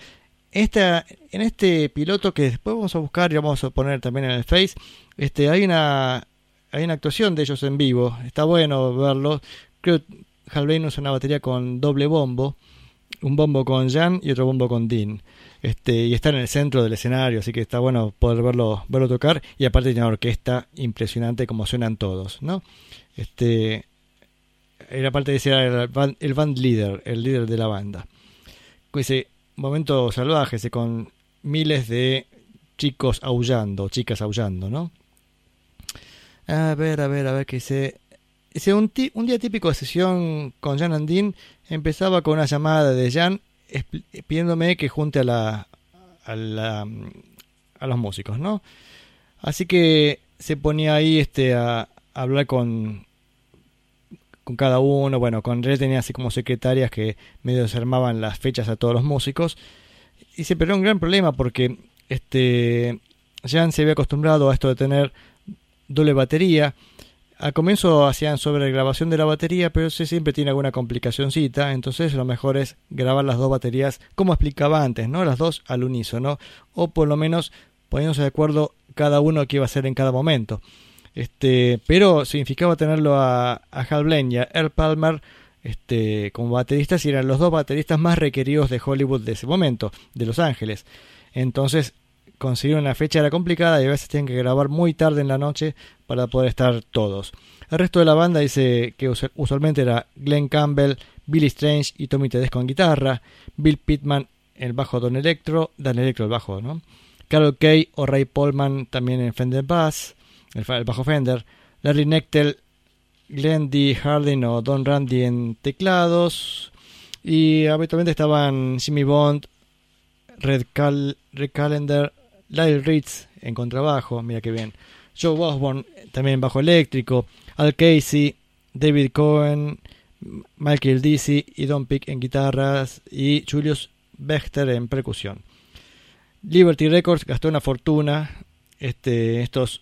En este piloto que después vamos a buscar y vamos a poner también en el Face, este, hay una hay una actuación de ellos en vivo. Está bueno verlo. Creo que Hal Blaine usa una batería con doble bombo, un bombo con Jan y otro bombo con Dean. Este, y está en el centro del escenario, así que está bueno poder verlo, verlo tocar. Y aparte tiene una orquesta impresionante como suenan todos, ¿no? Este, era parte de ser el band, el leader, el líder de la banda. Momento salvaje, con miles de chicos aullando, chicas aullando, ¿no? A ver, a ver, a ver qué dice. Un, un día típico de sesión con Jan Andin empezaba con una llamada de Jan pidiéndome que junte a la, a la a los músicos, ¿no? Así que se ponía ahí este a, a hablar con con cada uno, bueno, con Red tenía así como secretarias que medio desarmaban las fechas a todos los músicos. Y se era un gran problema porque este Jan se había acostumbrado a esto de tener doble batería. Al comienzo hacían sobre grabación de la batería, pero siempre tiene alguna complicacioncita, entonces lo mejor es grabar las dos baterías como explicaba antes, ¿no? Las dos al unísono, o por lo menos poniéndose de acuerdo cada uno qué iba a hacer en cada momento. Este, pero significaba tenerlo a, Hal Blaine y a Earl Palmer este, como bateristas y eran los dos bateristas más requeridos de Hollywood de ese momento, de Los Ángeles. Entonces conseguir una fecha era complicada y a veces tenían que grabar muy tarde en la noche para poder estar todos. El resto de la banda dice que usu- usualmente era Glenn Campbell, Billy Strange y Tommy Tedesco en guitarra, Bill Pittman el bajo Don Electro, Dan Electro el bajo, ¿no? Carol Kay o Ray Polman también en Fender Bass, el, bajo Fender, Larry Nectel, Glenn D. Harding o Don Randy en teclados y habitualmente estaban Jimmy Bond, Red, Cal Red Callender, Lyle Ritz en contrabajo, mira que bien. Joe Osborne también bajo eléctrico, Al Casey, David Cohen, Michael Dizzy y Don Pick en guitarras y Julius Bechter en percusión. Liberty Records gastó una fortuna este, estos,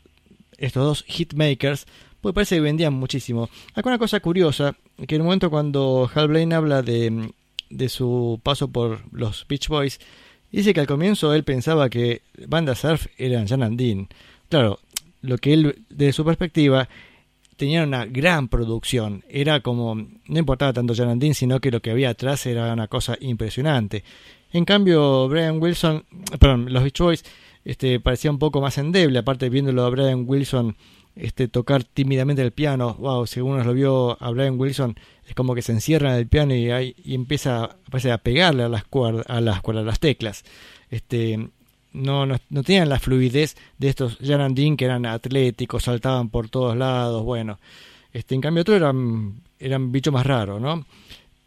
estos dos hitmakers, pues parece que vendían muchísimo. Acá una cosa curiosa, que en un momento cuando Hal Blaine habla de, de su paso por los Beach Boys, dice que al comienzo él pensaba que banda surf eran Jan and Dean. Claro, lo que él, desde su perspectiva, tenían una gran producción. Era como, no importaba tanto Jan and Dean, sino que lo que había atrás era una cosa impresionante. En cambio, Brian Wilson, perdón, los Beach Boys, este, parecía un poco más endeble, aparte viéndolo a Brian Wilson este, tocar tímidamente el piano, wow, si uno lo vio a Brian Wilson, es como que se encierra en el piano y, ahí- y empieza parece, a pegarle a las cuerdas, a las a las teclas. Este, no, no, no tenían la fluidez de estos Jan and Dean que eran atléticos, saltaban por todos lados, bueno. Este, en cambio, otros eran, eran bichos más raros, ¿no?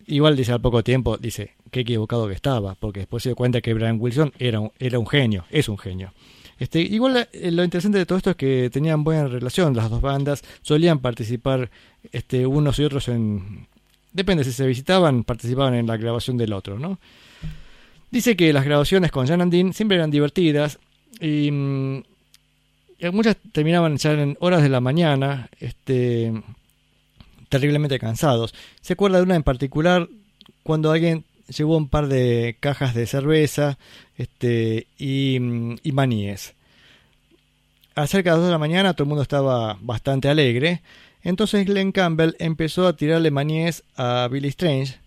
Igual dice al poco tiempo, dice, qué equivocado que estaba, porque después se dio cuenta que Brian Wilson era un, era un genio, es un genio. Este, igual eh, lo interesante de todo esto es que tenían buena relación las dos bandas, solían participar este, unos y otros en... Depende, si se visitaban, participaban en la grabación del otro, ¿no? Dice que las grabaciones con Jan and Dean siempre eran divertidas y, mm, y muchas terminaban ya en horas de la mañana, este, terriblemente cansados. Se acuerda de una en particular cuando alguien llevó un par de cajas de cerveza este, y, y maníes. A cerca de las 2 de la mañana todo el mundo estaba bastante alegre. Entonces Glenn Campbell empezó a tirarle maníes a Billy Strange,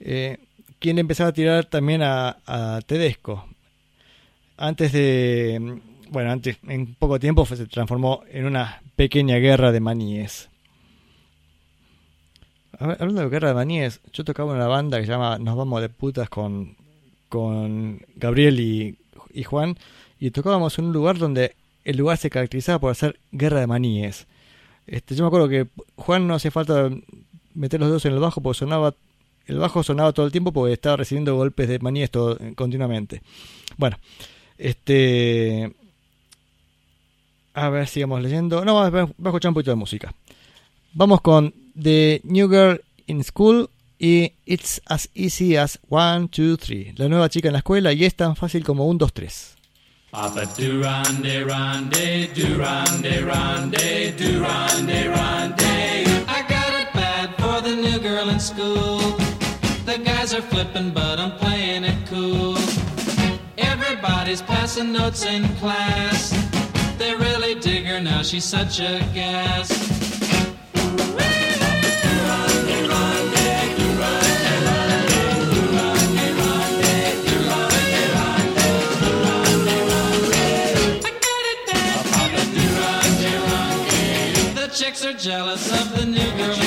eh, quien empezaba a tirar también a, a Tedesco. Antes de. Bueno, antes, en poco tiempo se transformó en una pequeña guerra de maníes. Hablando de guerra de maníes, yo tocaba una banda que se llama Nos Vamos de Putas con, con Gabriel y, y Juan, y tocábamos en un lugar donde el lugar se caracterizaba por hacer guerra de maníes. Este, yo me acuerdo que Juan no hacía falta meter los dedos en el bajo porque sonaba el bajo sonaba todo el tiempo porque estaba recibiendo golpes de maníes todo, continuamente. Bueno, este a ver, sigamos leyendo. No, voy a escuchar un poquito de música. Vamos con The New Girl in School y It's as Easy as 1, 2, 3. La nueva chica en la escuela y es tan fácil como 1, 2, 3. Papa do ronde ronde do ronde ronde. I got it bad for the new girl in school. The guys are flipping, but I'm playing it cool. Everybody's passing notes in class. They really dig her now, she's such a gas. The chicks are jealous of the new girl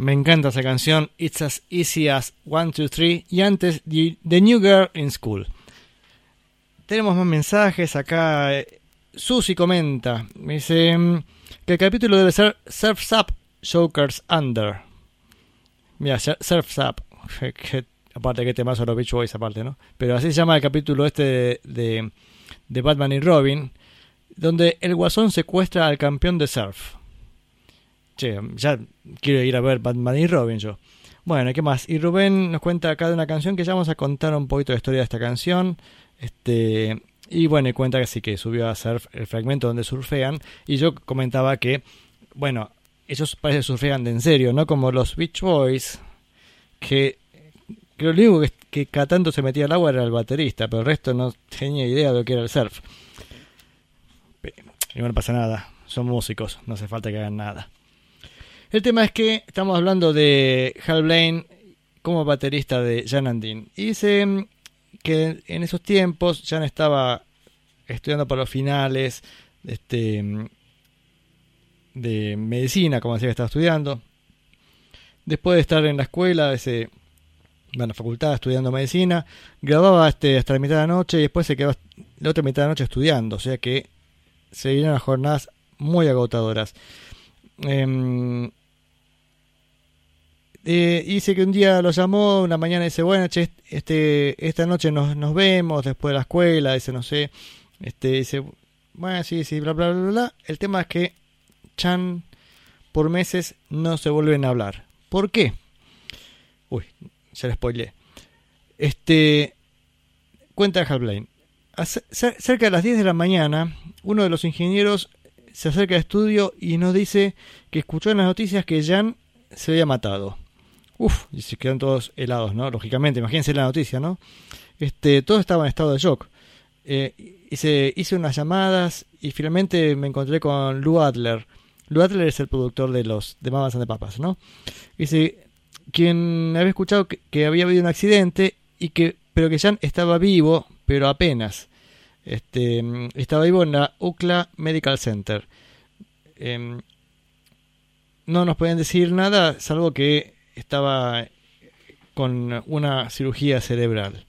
Me encanta esa canción, It's as easy as 1, 2, 3, y antes The, New Girl in School. Tenemos más mensajes acá. Susi comenta, me dice mm, que el capítulo debe ser Surf's Up, Jokers Under. Mira, Sur- Surf's Up. aparte que temazo los Beach Boys aparte, ¿no? Pero así se llama el capítulo este de, de Batman y Robin, donde el guasón secuestra al campeón de surf. Che, ya quiero ir a ver Batman y Robin yo. Bueno, ¿qué más? Y Rubén nos cuenta acá de una canción que ya vamos a contar un poquito de historia de esta canción. Este, y bueno, y cuenta que sí que subió a surf el fragmento donde surfean. Y yo comentaba que, bueno, ellos parece que surfean de en serio, no como los Beach Boys, que creo que lo único que, cada tanto se metía al agua era el baterista, pero el resto no tenía idea de lo que era el surf. Y no pasa nada, son músicos, no hace falta que hagan nada. El tema es que estamos hablando de Hal Blaine como baterista de Jan Andin. Y dice mm, que en esos tiempos Jan estaba estudiando para los finales este, mm, de medicina, como decía que estaba estudiando. Después de estar en la escuela, ese, bueno, facultad estudiando medicina, grababa este, hasta la mitad de la noche y después se quedaba la otra mitad de la noche estudiando. O sea que se vinieron las jornadas muy agotadoras. Em, eh, dice que un día lo llamó, una mañana dice, bueno, che, este, esta noche nos, nos vemos después de la escuela, dice, no sé, este, dice, bueno, sí, sí, bla, bla, bla, bla. El tema es que Chan por meses no se vuelven a hablar. ¿Por qué? Uy, ya le spoileé. Este, cuenta Hal Blaine. Ace- cer- Cerca de las 10 de la mañana, uno de los ingenieros se acerca al estudio y nos dice que escuchó en las noticias que Jan se había matado. Uf, y se quedan todos helados, ¿no? Lógicamente, imagínense la noticia, ¿no? Este, todos estaban en estado de shock. Eh, hice, hice unas llamadas y finalmente me encontré con Lou Adler. Lou Adler es el productor de los de Mamas and the Papas, ¿no? Dice, quien había escuchado que, había habido un accidente y que pero que Jan estaba vivo, pero apenas. Este, estaba vivo en la UCLA Medical Center. Em, no nos pueden decir nada, salvo que estaba con una cirugía cerebral.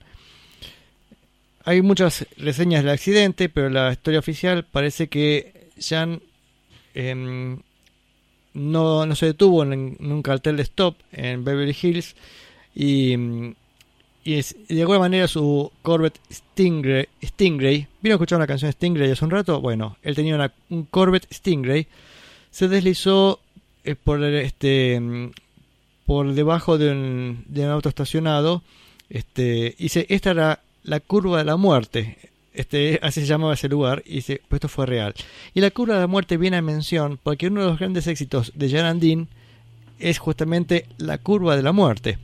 Hay muchas reseñas del accidente, pero la historia oficial parece que Jan em, no, no se detuvo en, un cartel de stop en Beverly Hills y, y, de alguna manera su Corvette Stingray, Stingray ¿vino a escuchar una canción Stingray hace un rato? Bueno, él tenía una- un Corvette Stingray, se deslizó eh, por este por debajo de un, de un auto estacionado este, se, esta era la curva de la muerte. Este, así se llamaba ese lugar, y dice, pues esto fue real. Y la curva de la muerte viene a mención porque uno de los grandes éxitos de Jan Andin es justamente la curva de la muerte.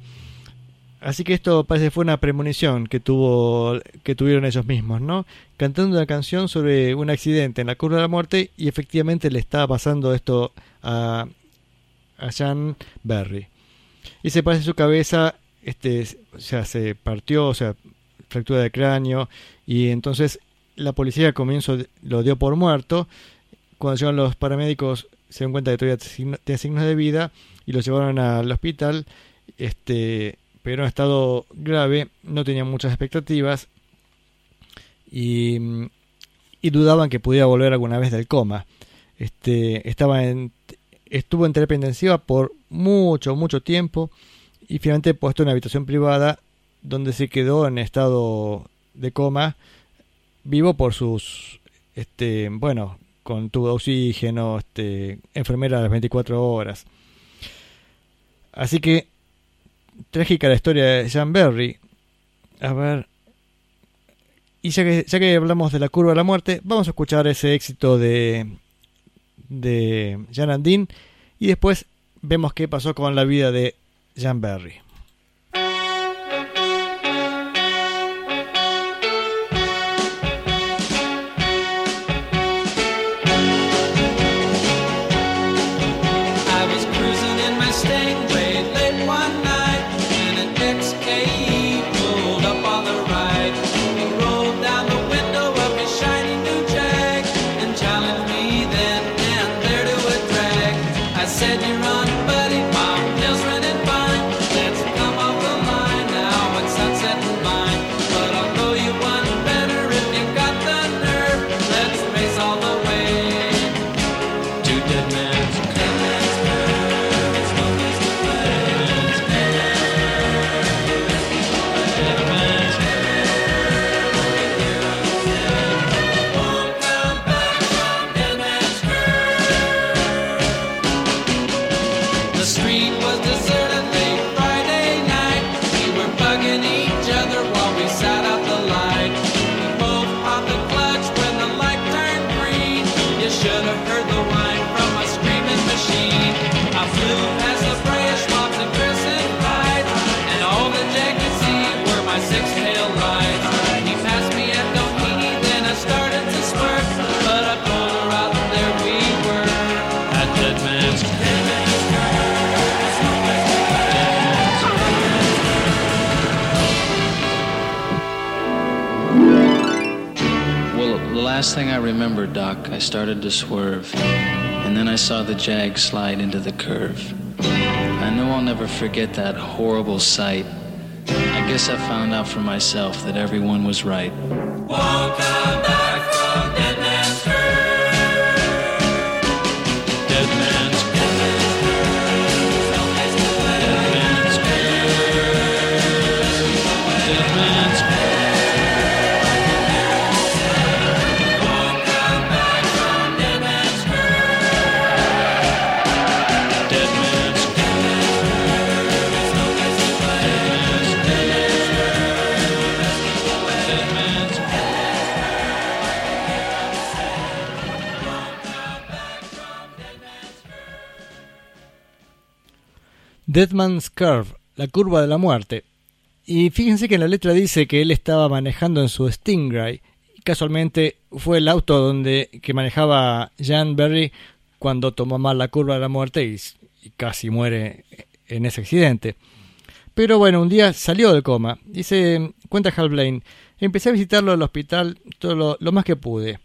Así que esto parece que fue una premonición que tuvo que tuvieron ellos mismos, ¿no? Cantando una canción sobre un accidente en la curva de la muerte y efectivamente le estaba pasando esto a, a Jan Berry. Y se parece su cabeza, este, o sea, se partió, o sea, fractura de cráneo y entonces la policía al comienzo lo dio por muerto. Cuando llegaron los paramédicos se dieron cuenta que todavía tenía signos de vida y lo llevaron al hospital. Este, pero en estado grave, no tenían muchas expectativas y, y dudaban que pudiera volver alguna vez del coma. Este, estaba en, estuvo en terapia intensiva por mucho, mucho tiempo y finalmente puesto en una habitación privada donde se quedó en estado de coma, vivo por sus, este, bueno, con tubo de oxígeno, este, enfermera a las 24 horas. Así que trágica la historia de Jan Berry. A ver. Y ya que, ya que hablamos de la curva de la muerte, vamos a escuchar ese éxito de, de Jan Andin y después vemos qué pasó con la vida de Jan Berry. Remember, Doc, I started to swerve, and then I saw the Jag slide into the curve. I know I'll never forget that horrible sight. I guess I found out for myself that everyone was right. Dead Deadman's Curve, la curva de la muerte. Y fíjense que en la letra dice que él estaba manejando en su Stingray. Y casualmente fue el auto donde que manejaba Jan Berry cuando tomó mal la curva de la muerte y, casi muere en ese accidente. Pero bueno, un día salió del coma. Dice, cuenta Hal Blaine, empecé a visitarlo al hospital todo lo, lo más que pude.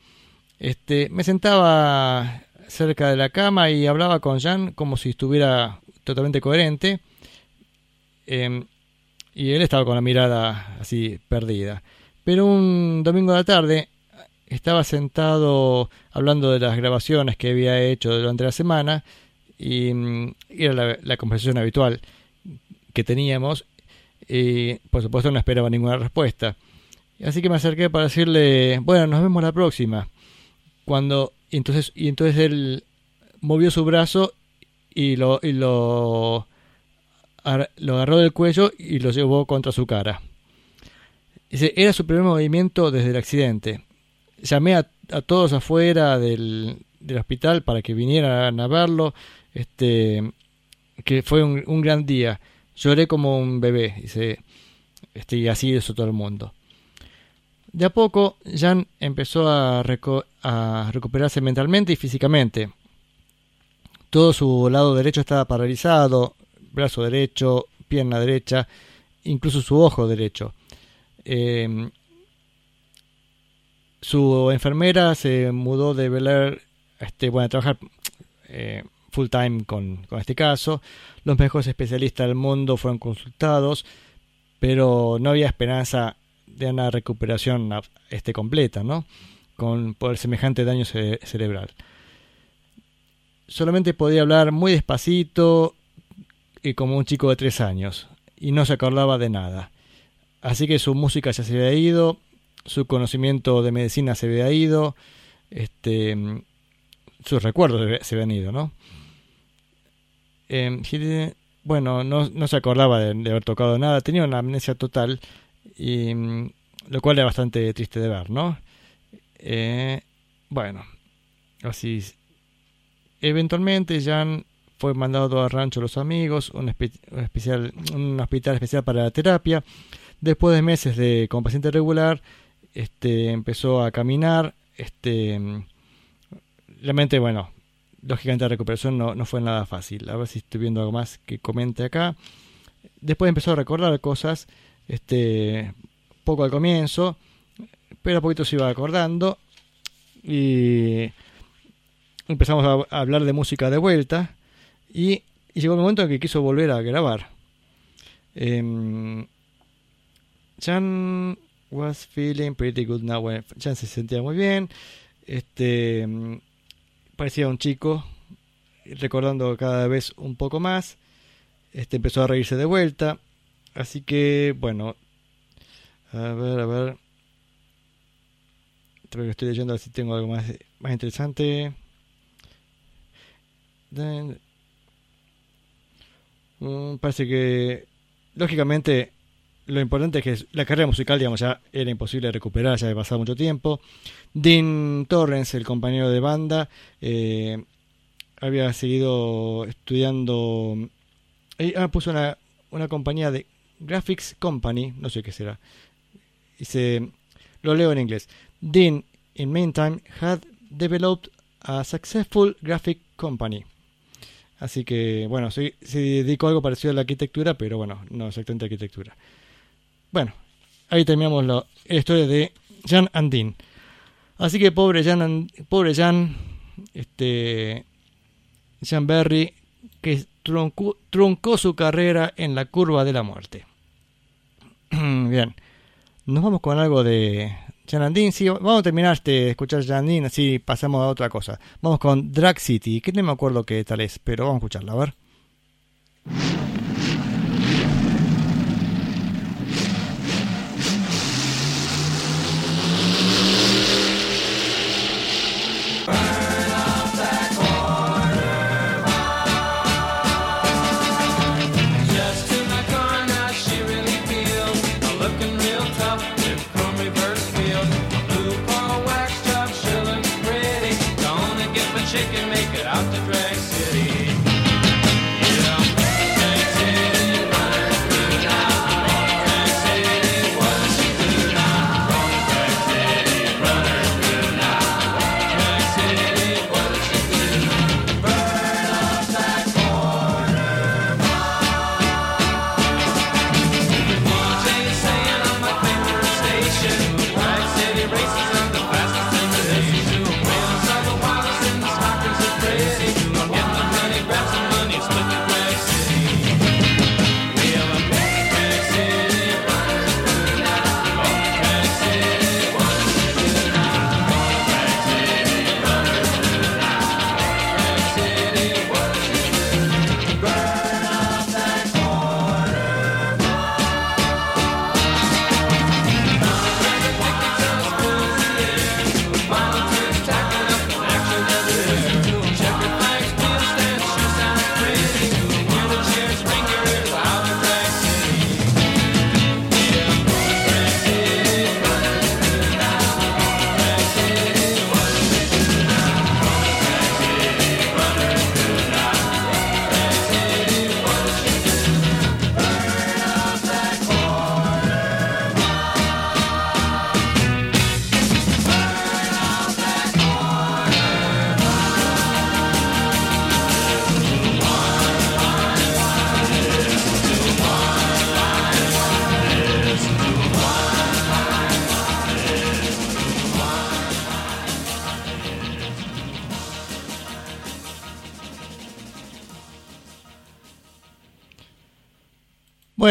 Este, me sentaba cerca de la cama y hablaba con Jan como si estuviera totalmente coherente. Em, y él estaba con la mirada así perdida. Pero un domingo de la tarde estaba sentado hablando de las grabaciones que había hecho durante la semana y, y era la, la conversación habitual que teníamos y por supuesto no esperaba ninguna respuesta. Así que me acerqué para decirle, bueno, nos vemos la próxima. Cuando y entonces y entonces él movió su brazo y lo y lo lo agarró del cuello y lo llevó contra su cara. Dice, era su primer movimiento desde el accidente. Llamé a, todos afuera del, del hospital para que vinieran a verlo. Este, que fue un, un gran día. Lloré como un bebé. Dice, este, y así hizo todo el mundo. De a poco, Jan empezó a, a recuperarse mentalmente y físicamente. Todo su lado derecho estaba paralizado, brazo derecho, pierna derecha, incluso su ojo derecho. Eh, su enfermera se mudó de Bel Air, este, bueno, a trabajar eh, full time con, este caso. Los mejores especialistas del mundo fueron consultados, pero no había esperanza de una recuperación este, completa, ¿no? Con, por el semejante daño cere- cerebral. Solamente podía hablar muy despacito y como un chico de tres años, y no se acordaba de nada. Así que su música ya se había ido, su conocimiento de medicina se había ido, este, sus recuerdos se- habían ido, ¿no? Eh, bueno, no, no se acordaba de, de haber tocado nada, tenía una amnesia total, y, mm, lo cual era bastante triste de ver, ¿no? Eh, bueno, así. Eventualmente Jan fue mandado a Rancho Los Amigos, un, un hospital especial para la terapia. Después de meses de como paciente regular, este, empezó a caminar. Este, realmente, bueno, lógicamente la recuperación no, no fue nada fácil. A ver si estoy viendo algo más que comente acá. Después empezó a recordar cosas, este, poco al comienzo, pero a poquito se iba acordando. Y empezamos a, hablar de música de vuelta. Y, llegó el momento en que quiso volver a grabar. Em, Jan was feeling pretty good now. Bueno, Jan se sentía muy bien. Este mm, parecía un chico, recordando cada vez un poco más. Este empezó a reírse de vuelta. Así que, bueno, a ver, a ver. Creo que estoy leyendo a ver si tengo algo más, más interesante. Mm, parece que, lógicamente, lo importante es que la carrera musical, digamos, ya era imposible recuperar, ya había pasado mucho tiempo. Dean Torrens, el compañero de banda, eh, había seguido estudiando. eh, ah, puso una, una compañía de Graphics Company, no sé qué será. Dice, lo leo en inglés. Dean, in meantime, had developed a successful graphic company. Así que, bueno, se, se dedicó a algo parecido a la arquitectura, pero bueno, no exactamente arquitectura. Bueno, ahí terminamos la, historia de Jan and Dean. Así que pobre Jan, pobre Jan, este, Jan Berry, que truncó su carrera en la curva de la muerte. Bien, nos vamos con algo de Jan Andin. Sí, vamos a terminar de escuchar Jan Andin, así pasamos a otra cosa. Vamos con Drag City, que no me acuerdo qué tal es, pero vamos a escucharla, a ver.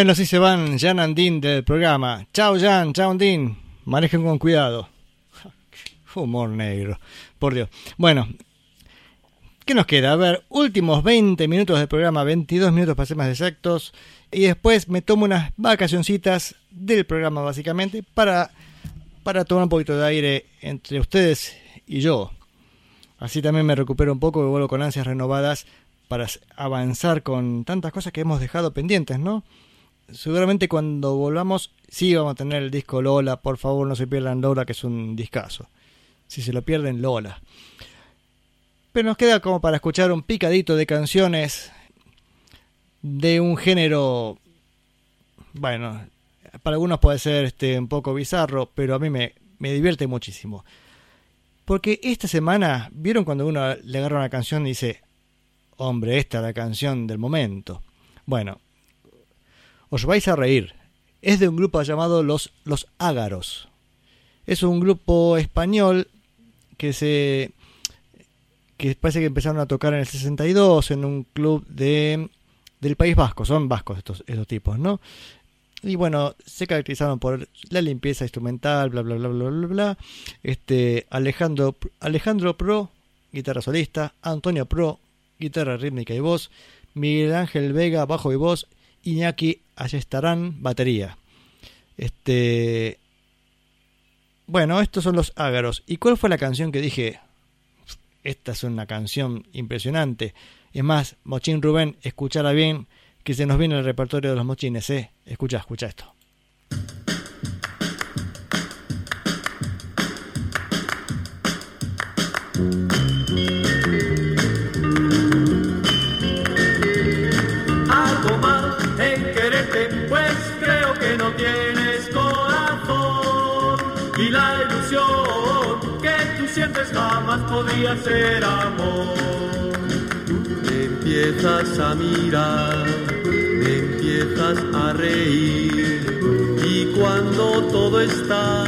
Bueno, así se van Jan del programa. Chao Jan, chao Andín. Manejen con cuidado. Humor negro, por Dios. Bueno, ¿qué nos queda? A ver, últimos 20 minutos del programa, 22 minutos para ser más exactos. Y después me tomo unas vacacioncitas del programa básicamente para, para tomar un poquito de aire entre ustedes y yo. Así también me recupero un poco y vuelvo con ansias renovadas para avanzar con tantas cosas que hemos dejado pendientes, ¿no? Seguramente cuando volvamos, sí vamos a tener el disco Lola. Por favor, no se pierdan Lola, que es un discazo. Si se lo pierden, Lola. Pero nos queda como para escuchar un picadito de canciones de un género. Bueno, para algunos puede ser este, un poco bizarro, pero a mí me, me divierte muchísimo. Porque esta semana, ¿vieron cuando uno le agarra una canción y dice, hombre, esta es la canción del momento? Bueno, os vais a reír. Es de un grupo llamado Los, Los Ágaros. Es un grupo español que se que parece que empezaron a tocar en el 62 en un club de del País Vasco, son vascos estos, estos tipos, ¿no? Y bueno, se caracterizaron por la limpieza instrumental, bla bla bla bla bla bla. Este Alejandro Alejandro Pro, guitarra solista, Antonio Pro, guitarra rítmica y voz, Miguel Ángel Vega, bajo y voz, Iñaki Ayestarán, batería. Este. Bueno, estos son los ágaros. ¿Y cuál fue la canción que dije? Esta es una canción impresionante. Es más, Mochín Rubén, escuchala bien, que se nos viene el repertorio de los mochines. Escucha, escucha esto. jamás podía ser amor. Me empiezas a mirar, me empiezas a reír y cuando todo está,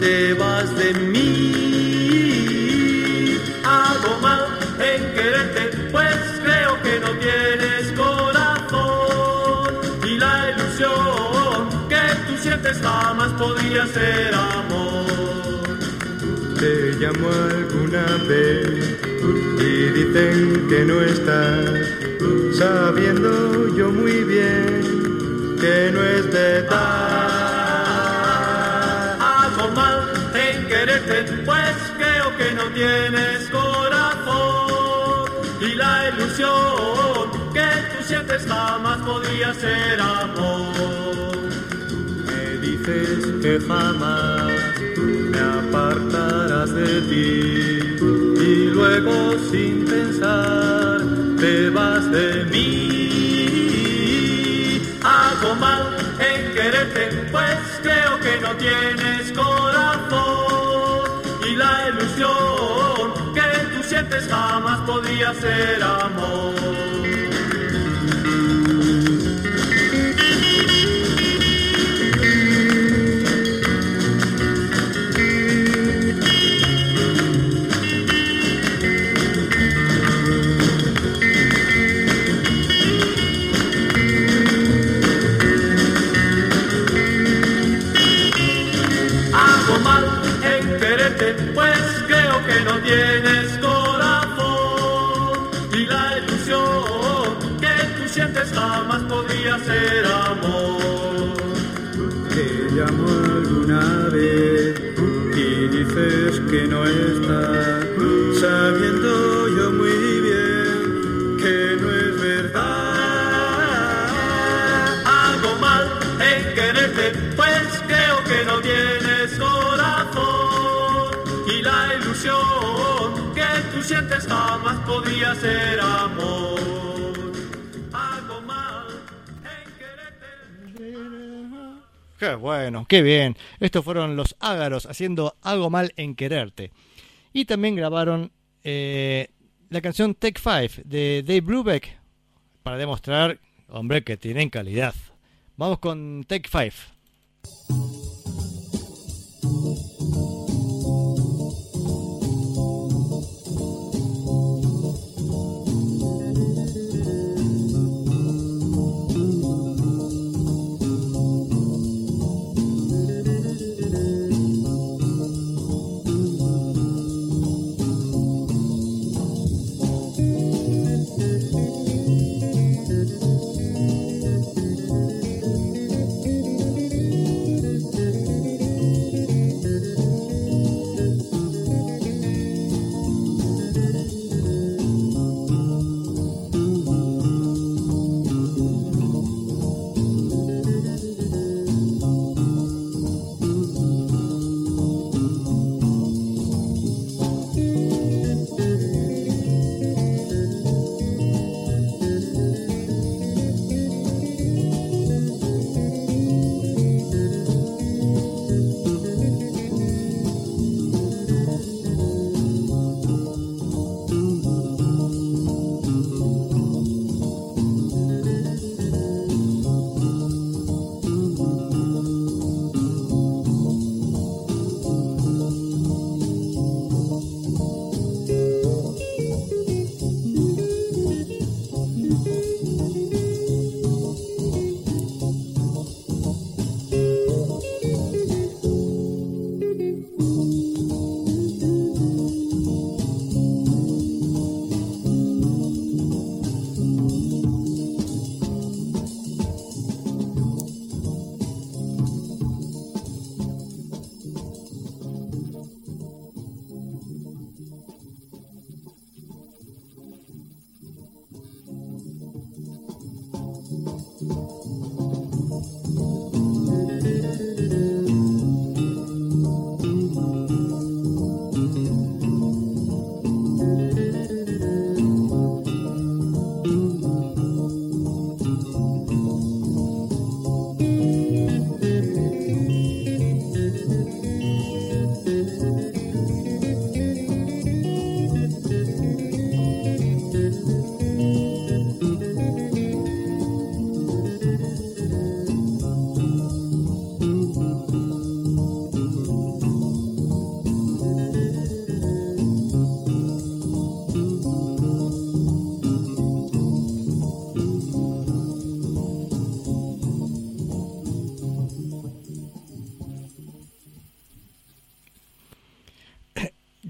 te vas de mí. Hago mal en quererte, pues creo que no tienes corazón y la ilusión que tú sientes jamás podía ser amor. Te llamo alguna vez y dicen que no estás, sabiendo yo muy bien que no es verdad. Hago mal en quererte, pues creo que no tienes corazón. Y la ilusión que tú sientes jamás podría ser amor. Me dices que jamás apartarás de ti y luego sin pensar te vas de mí. Hago mal en quererte, pues creo que no tienes corazón. Y la ilusión que tú sientes jamás podría ser amor. amor. Mal en quererte. Qué bueno, qué bien. Estos fueron los ágaros haciendo algo mal en quererte. Y también grabaron eh, la canción Tech 5 de Dave Brubeck para demostrar, hombre, que tienen calidad. Vamos con Take 5.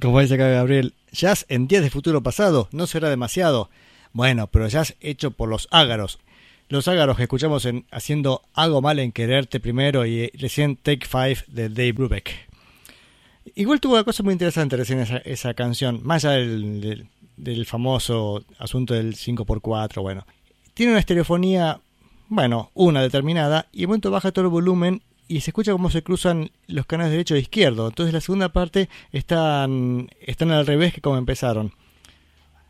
Como dice acá Gabriel, jazz en días de futuro pasado, ¿no será demasiado? Bueno, pero jazz hecho por los ágaros. Los ágaros que escuchamos en haciendo algo mal en quererte primero y eh, recién Take Five de Dave Brubeck. Igual tuvo una cosa muy interesante recién esa, canción, más allá del, del- famoso asunto del 5x4, bueno. Tiene una estereofonía, bueno, una determinada, y de momento baja todo el volumen y se escucha cómo se cruzan los canales derecho e izquierdo. Entonces la segunda parte están, están al revés que como empezaron.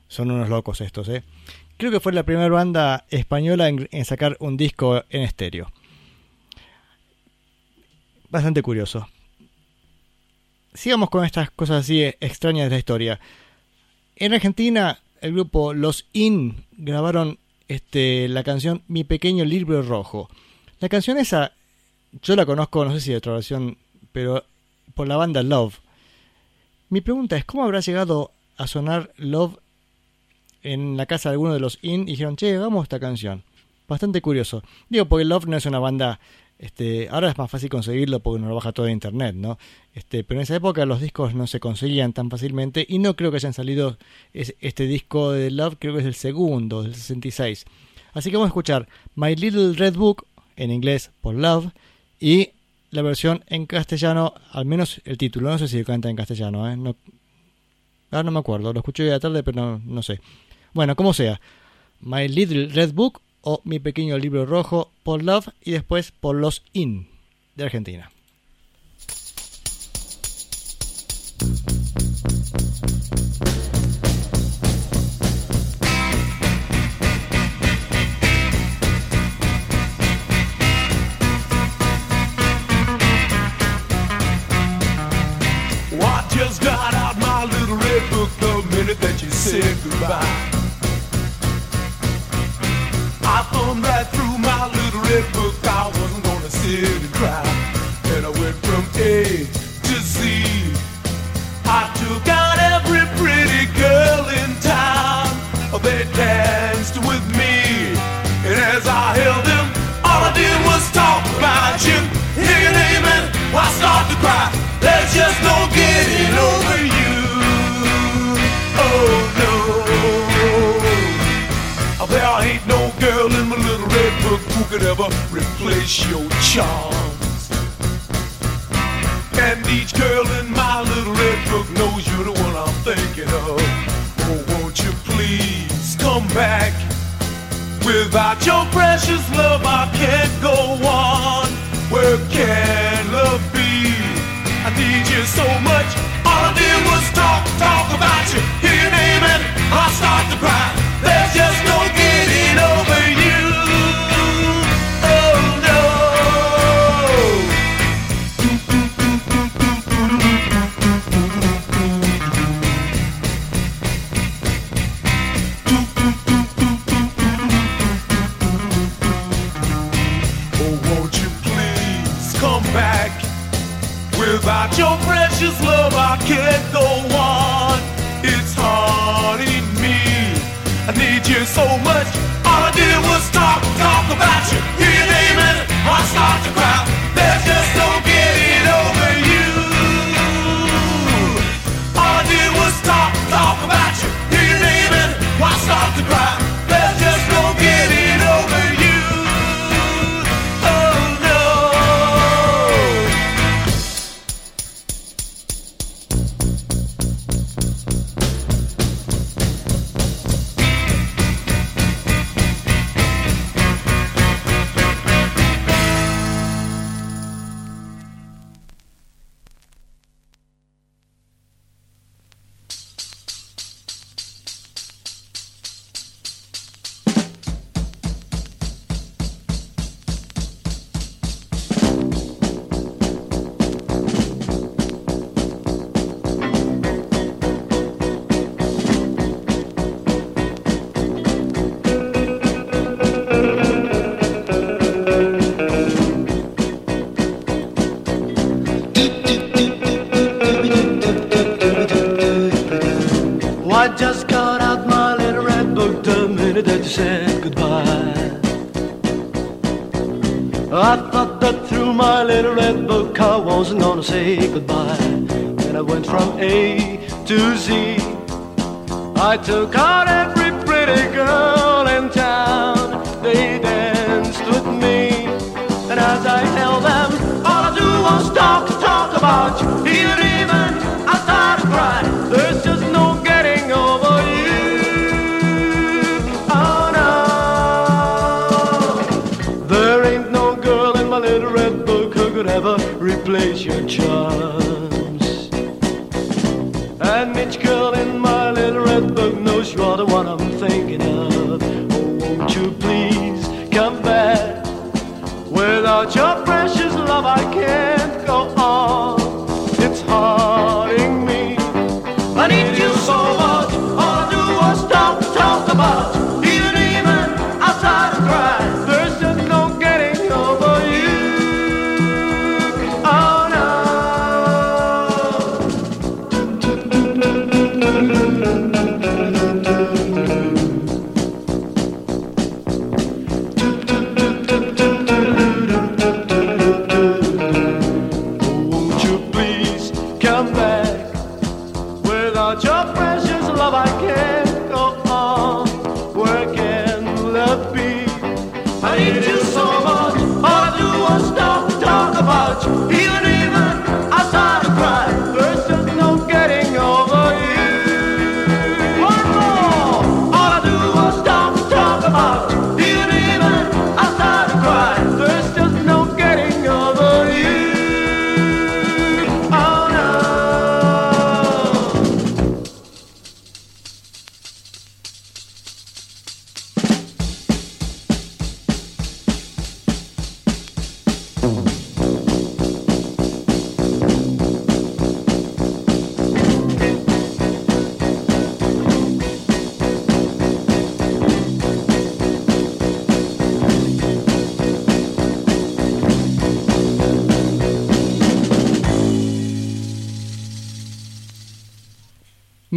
Son unos locos estos, ¿eh? Creo que fue la primera banda española en, en sacar un disco en estéreo. Bastante curioso. Sigamos con estas cosas así extrañas de la historia. En Argentina, el grupo Los In grabaron este, la canción Mi Pequeño Libro Rojo. La canción esa, yo la conozco, no sé si de otra versión, pero por la banda Love. Mi pregunta es, ¿cómo habrá llegado a sonar Love en la casa de alguno de los In y dijeron, che, hagamos esta canción? Bastante curioso. Digo, porque Love no es una banda... Este, ahora es más fácil conseguirlo porque uno lo baja todo de internet, ¿no? Este, pero en esa época los discos no se conseguían tan fácilmente y no creo que hayan salido es- este disco de Love, creo que es el segundo, del 66. Así que vamos a escuchar My Little Red Book en inglés por Love y la versión en castellano, al menos el título, no sé si canta en castellano, ¿eh? Ahora no me acuerdo, lo escuché hoy a la tarde, pero no, no sé. Bueno, como sea, My Little Red Book o Mi Pequeño Libro Rojo por Love y después por Los In de Argentina. Said goodbye. I thumbed right through my little red book. I wasn't gonna sit and cry. And I went from A to Z. I took out every pretty girl in town. They danced could ever replace your charms. And each girl in my little red book knows you're the one I'm thinking of. Oh, won't you please come back? Without your precious love, I can't go on. Where can love be? I need you so much. Can't go on. It's haunting me. I need you so much. All I did was talk, talk about you. Hear your name and I start to cry. You're the one I'm thinking of. Oh, won't you please come back? Without your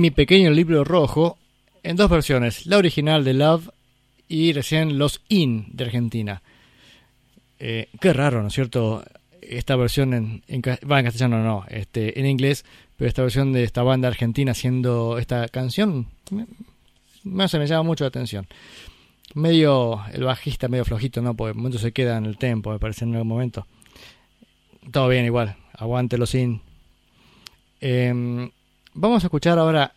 Mi pequeño libro rojo en dos versiones, la original de Love y recién Los In de Argentina. Eh, qué raro, ¿no es cierto? Esta versión en, en, va, en castellano no, este, en inglés, pero esta versión de esta banda argentina haciendo esta canción, me- no sé, me llama mucho la atención. Medio, el bajista medio flojito, ¿no? Porque momento se queda en el tempo, me parece en algún momento. Todo bien igual, aguante los in. Em, vamos a escuchar ahora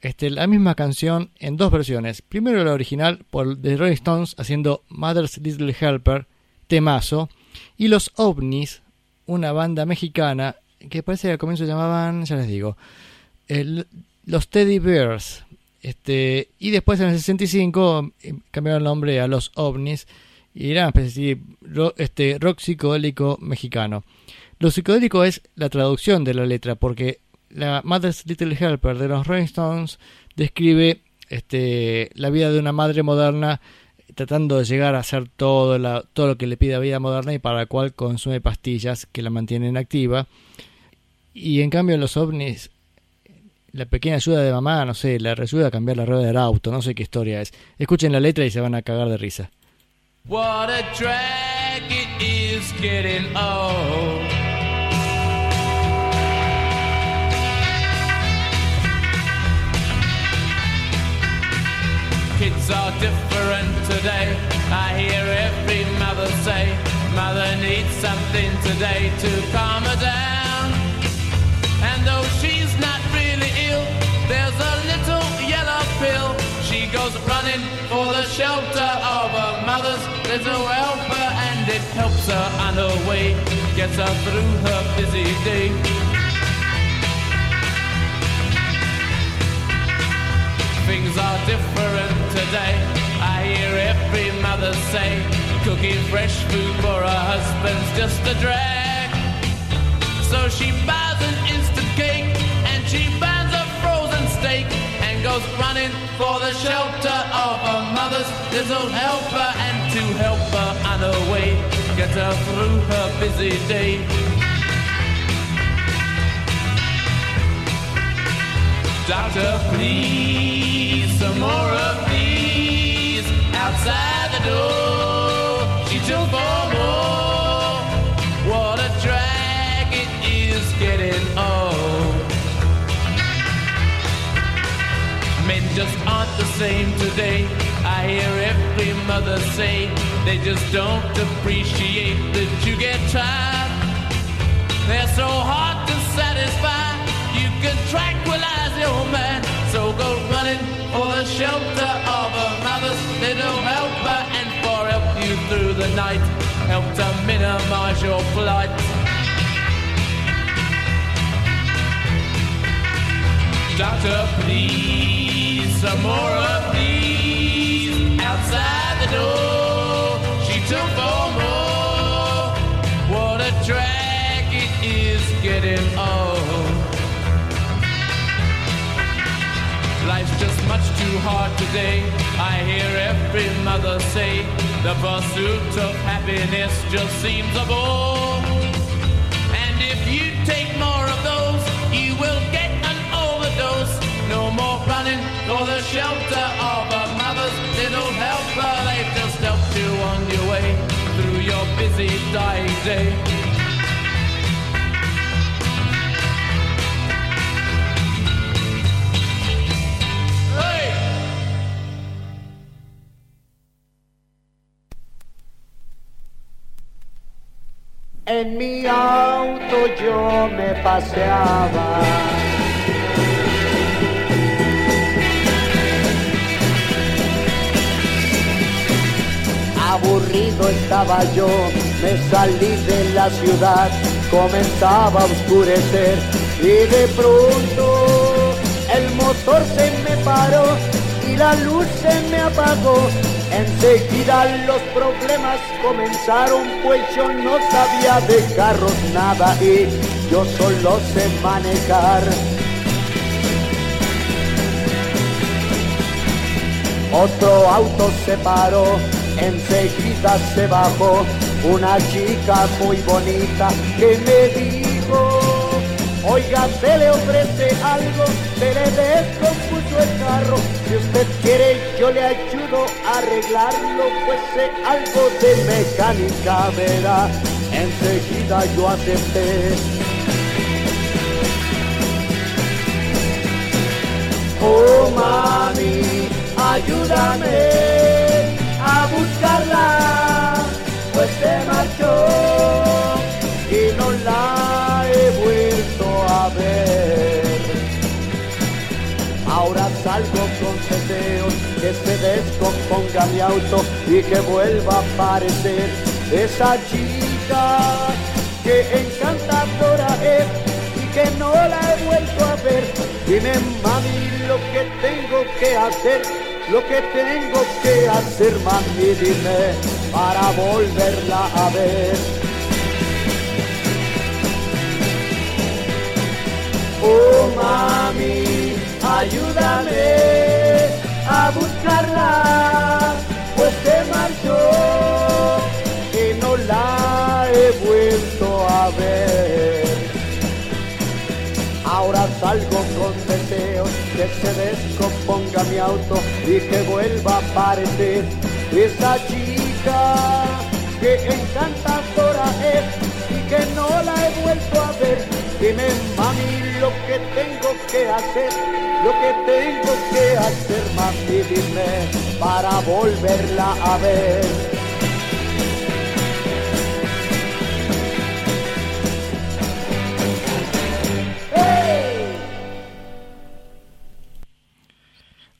este, la misma canción en dos versiones. Primero la original por The Rolling Stones haciendo Mother's Little Helper, temazo. Y los OVNIs, una banda mexicana que parece que al comienzo llamaban, ya les digo, los Teddy Bears. Este, y después en el 65 eh, cambiaron el nombre a los OVNIs y era una especie de este, rock psicodélico mexicano. Lo psicodélico es la traducción de la letra, porque la Mother's Little Helper de los Rolling describe este, la vida de una madre moderna tratando de llegar a hacer todo, la- lo que le pide la vida moderna y para la cual consume pastillas que la mantienen activa. Y en cambio en los ovnis, la pequeña ayuda de mamá, no sé, le ayuda a cambiar la rueda del auto, no sé qué historia es. Escuchen la letra y se van a cagar de risa. What a drag it is getting old. Kids are different today. I hear every mother say, Mother needs something today to calm her down. And though she's not really ill, there's a little yellow pill. She goes running for the shelter of her mother's little helper, and it helps her on her way, gets her through her busy day. Things are different today. I hear every mother say, cooking fresh food for her husband's just a drag. So she buys an instant cake and she buys a frozen steak and goes running for the shelter of her mother's little helper and to help her on her way, get her through her busy day. Doctor, please, some more of outside the door. She took for more. What a drag it is getting old. Men just aren't the same today. I hear every mother say they just don't appreciate that you get tired. They're so hard to satisfy. You can tranquilize your mind. So go running for the shelter of a mother's little helper and for help you through the night. Help to minimize your plight. Doctor, please, some more of these outside the door. She took for more. What a drag it is getting old. Just much too hard today. I hear every mother say the pursuit of happiness just seems a bore. And if you take more of those, you will get an overdose. No more running for the shelter of a mother's little helper. They've just helped you on your way through your busy dying day. En mi auto yo me paseaba. Aburrido estaba yo, me salí de la ciudad, comenzaba a oscurecer y de pronto el motor se me paró y la luz se me apagó. Enseguida los problemas comenzaron, pues yo no sabía de carros nada y yo solo sé manejar. Otro auto se paró, enseguida se bajó una chica muy bonita que me dijo, oiga, se le ofrece algo, se le descompuso el carro, si usted quiere yo le ayudo a arreglarlo, pues sé algo de mecánica, verá, enseguida yo acepté. Oh mami, ayúdame a buscarla, salgo con deseos que se descomponga mi auto y que vuelva a aparecer esa chica que encantadora es y que no la he vuelto a ver. Dime mami lo que tengo que hacer, lo que tengo que hacer mami, dime para volverla a ver. Oh mami, ayúdame a buscarla, pues se marchó y no la he vuelto a ver. Ahora salgo con deseos que se descomponga mi auto y que vuelva a aparecer esa chica que encantadora es y que no la he vuelto a ver. Dime mami lo que tengo que hacer, lo que tengo que hacer mami dime para volverla a ver.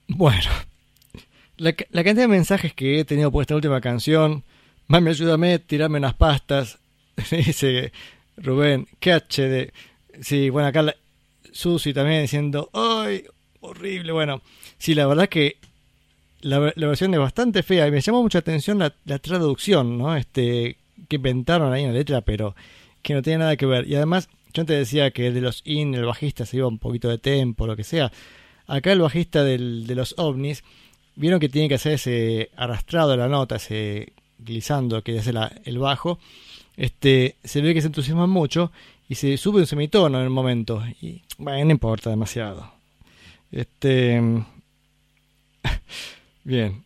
Bueno, la, ca- la cantidad de mensajes que he tenido por esta última canción, mami, ayúdame, tirame unas pastas, dice Rubén, qué HD. Sí, bueno, acá la, Susi también diciendo, ¡ay! Horrible. Bueno, sí, la verdad que la, ver- la versión es bastante fea y me llamó mucha atención la, la traducción, ¿no? Este, que inventaron ahí en la letra, pero que no tiene nada que ver. Y además, yo antes decía que de los in, el bajista se iba un poquito de tempo, lo que sea. Acá el bajista del- de los ovnis, vieron que tiene que hacer ese arrastrado de la nota, ese glissando que hace la- el bajo. Este, se ve que se entusiasma mucho y se sube un semitono en el momento. Y bueno, no importa demasiado. Este. Bien.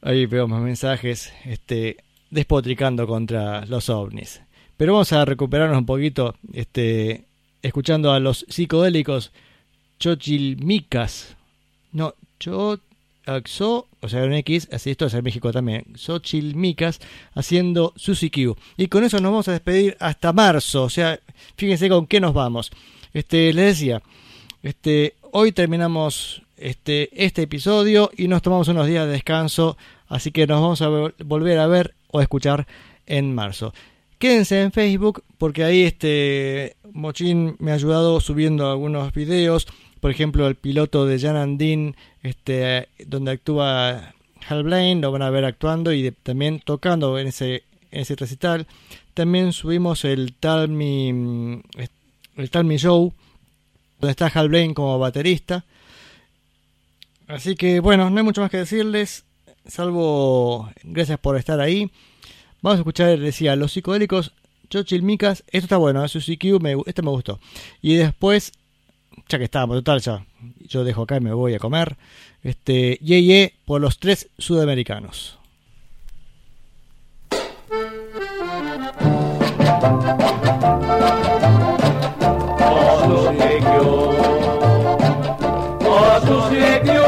Ahí veo más mensajes. Este. Despotricando contra los ovnis. Pero vamos a recuperarnos un poquito. Este. Escuchando a los psicodélicos Chochilmicas. No, Cho. Xo, o sea, un X, así esto es en México también, Xochilmicas, haciendo Susi Q. Y con eso nos vamos a despedir hasta marzo, o sea, fíjense con qué nos vamos. Este, les decía, este, hoy terminamos este, este episodio y nos tomamos unos días de descanso, así que nos vamos a vol- volver a ver o escuchar en marzo. Quédense en Facebook porque ahí este Mochín me ha ayudado subiendo algunos videos, por ejemplo el piloto de Jan Andin, este, donde actúa Hal Blaine, lo van a ver actuando y también tocando en ese, ese recital. También subimos el Tal Me, mm, el Tal Me Show, donde está Hal Blaine como baterista. Así que bueno, no hay mucho más que decirles, salvo gracias por estar ahí. Vamos a escuchar, decía, los psicodélicos Chochilmicas. Esto está bueno, ¿eh? Suzy Q, me, este me gustó. Y después, ya que estábamos, total, ya. Yo dejo acá y me voy a comer. Este, Ye Ye por los tres sudamericanos. Oh, sucedió,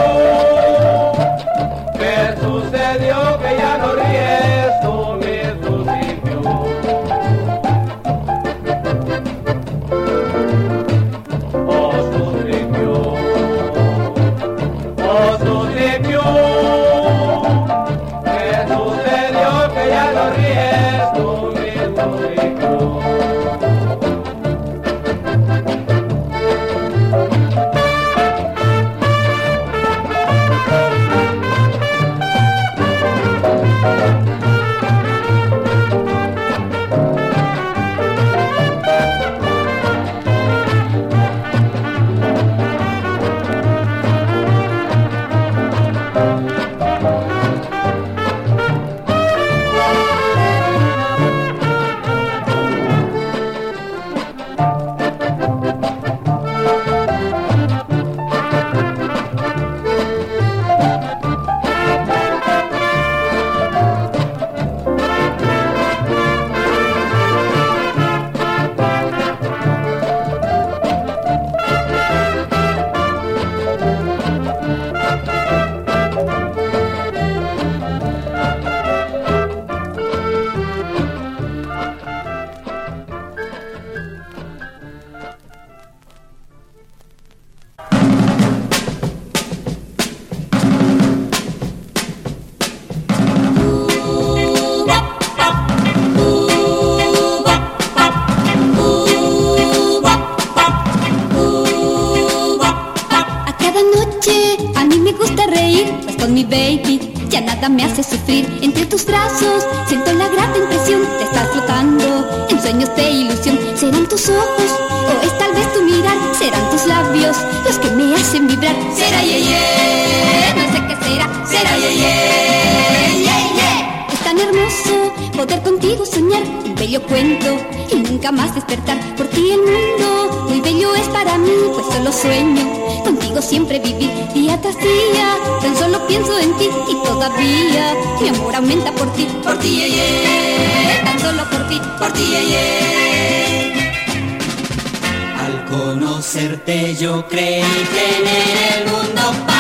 bello cuento y nunca más despertar por ti el mundo. Muy bello es para mí, pues solo sueño contigo siempre vivir día tras día. Tan solo pienso en ti y todavía mi amor aumenta por ti, por ti, ye, ye. tan solo por ti, por ti, ye, ye. Al conocerte yo creí tener el mundo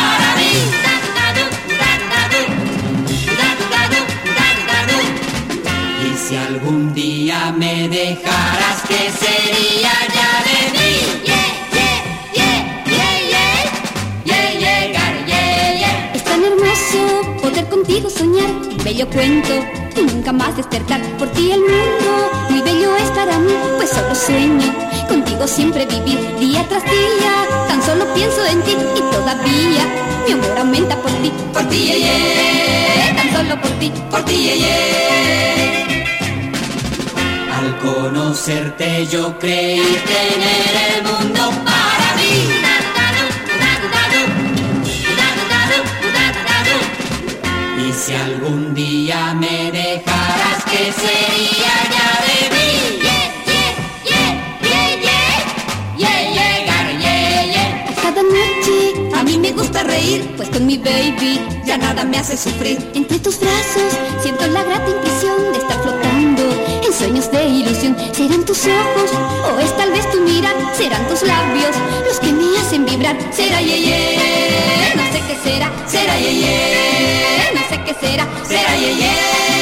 me dejaras, ¿qué sería ya de mí? Es tan hermoso poder contigo soñar un bello cuento y nunca más despertar por ti el mundo. Muy bello es para mí, pues solo sueño contigo siempre vivir día tras día. Tan solo pienso en ti y todavía mi amor aumenta por ti, por ti, ye, ye. tan solo por ti, por ti, ye, ye. Al conocerte yo creí tener el mundo para mí. Y si algún día me dejaras, ¿qué sería ya de mí? A mí me gusta reír, pues con mi baby ya nada me hace sufrir. Entre tus brazos siento la grata impresión de estar sueños de ilusión. Serán tus ojos o es tal vez tu mirada, serán tus labios los que me hacen vibrar. Será ye, ye, no sé qué será, será ye, ye, no sé qué será, será ye, ye.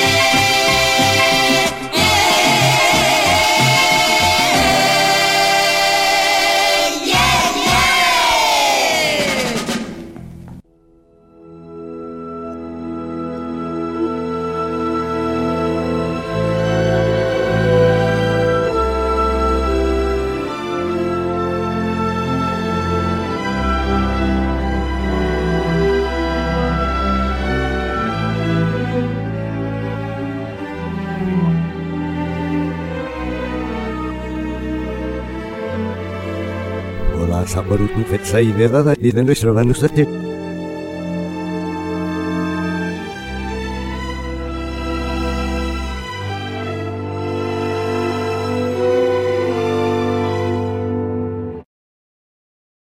Hola, Saborutu Fetsai de Dada y de nuestro Vanusate.